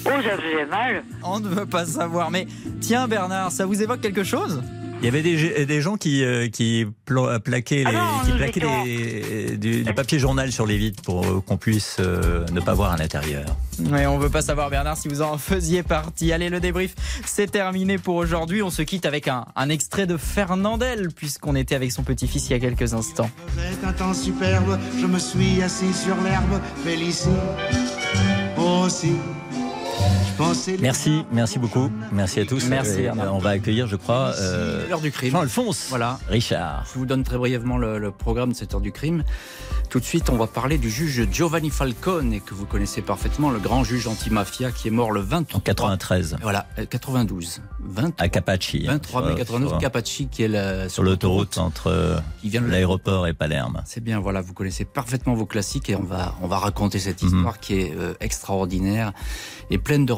oh ça faisait mal. On ne veut pas savoir, mais tiens Bernard, ça vous évoque quelque chose? Il y avait des, des gens qui, euh, qui pla- plaquaient, les, non, qui nous plaquaient étions- les- du, du papier journal sur les vitres pour euh, qu'on puisse euh, ne pas voir à l'intérieur. Ouais, on veut pas savoir Bernard si vous en faisiez partie. Allez, le débrief, c'est terminé pour aujourd'hui. On se quitte avec un, un extrait de Fernandel, puisqu'on était avec son petit-fils il y a quelques instants. C'est un temps superbe, je me suis assis sur l'herbe, Félicie aussi. Merci, merci beaucoup. Merci à tous. Merci, Et, euh, on va accueillir, je crois, euh, L'heure du crime. Jean-Alphonse Voilà. Richard. Je vous donne très brièvement le, le programme de cette heure du crime. Tout de suite, on va parler du juge Giovanni Falcone, que vous connaissez parfaitement, le grand juge antimafia qui est mort le 23... En 93. Voilà, euh, 92. 20, À Capacci. 23 mai sur- 92, sur- Capacci, qui est la, Sur l'autoroute entre euh, Qui vient de l'aéroport et Palerme. C'est bien, voilà, vous connaissez parfaitement vos classiques et on va, on va raconter cette Mhm. histoire qui est euh, extraordinaire et pleine de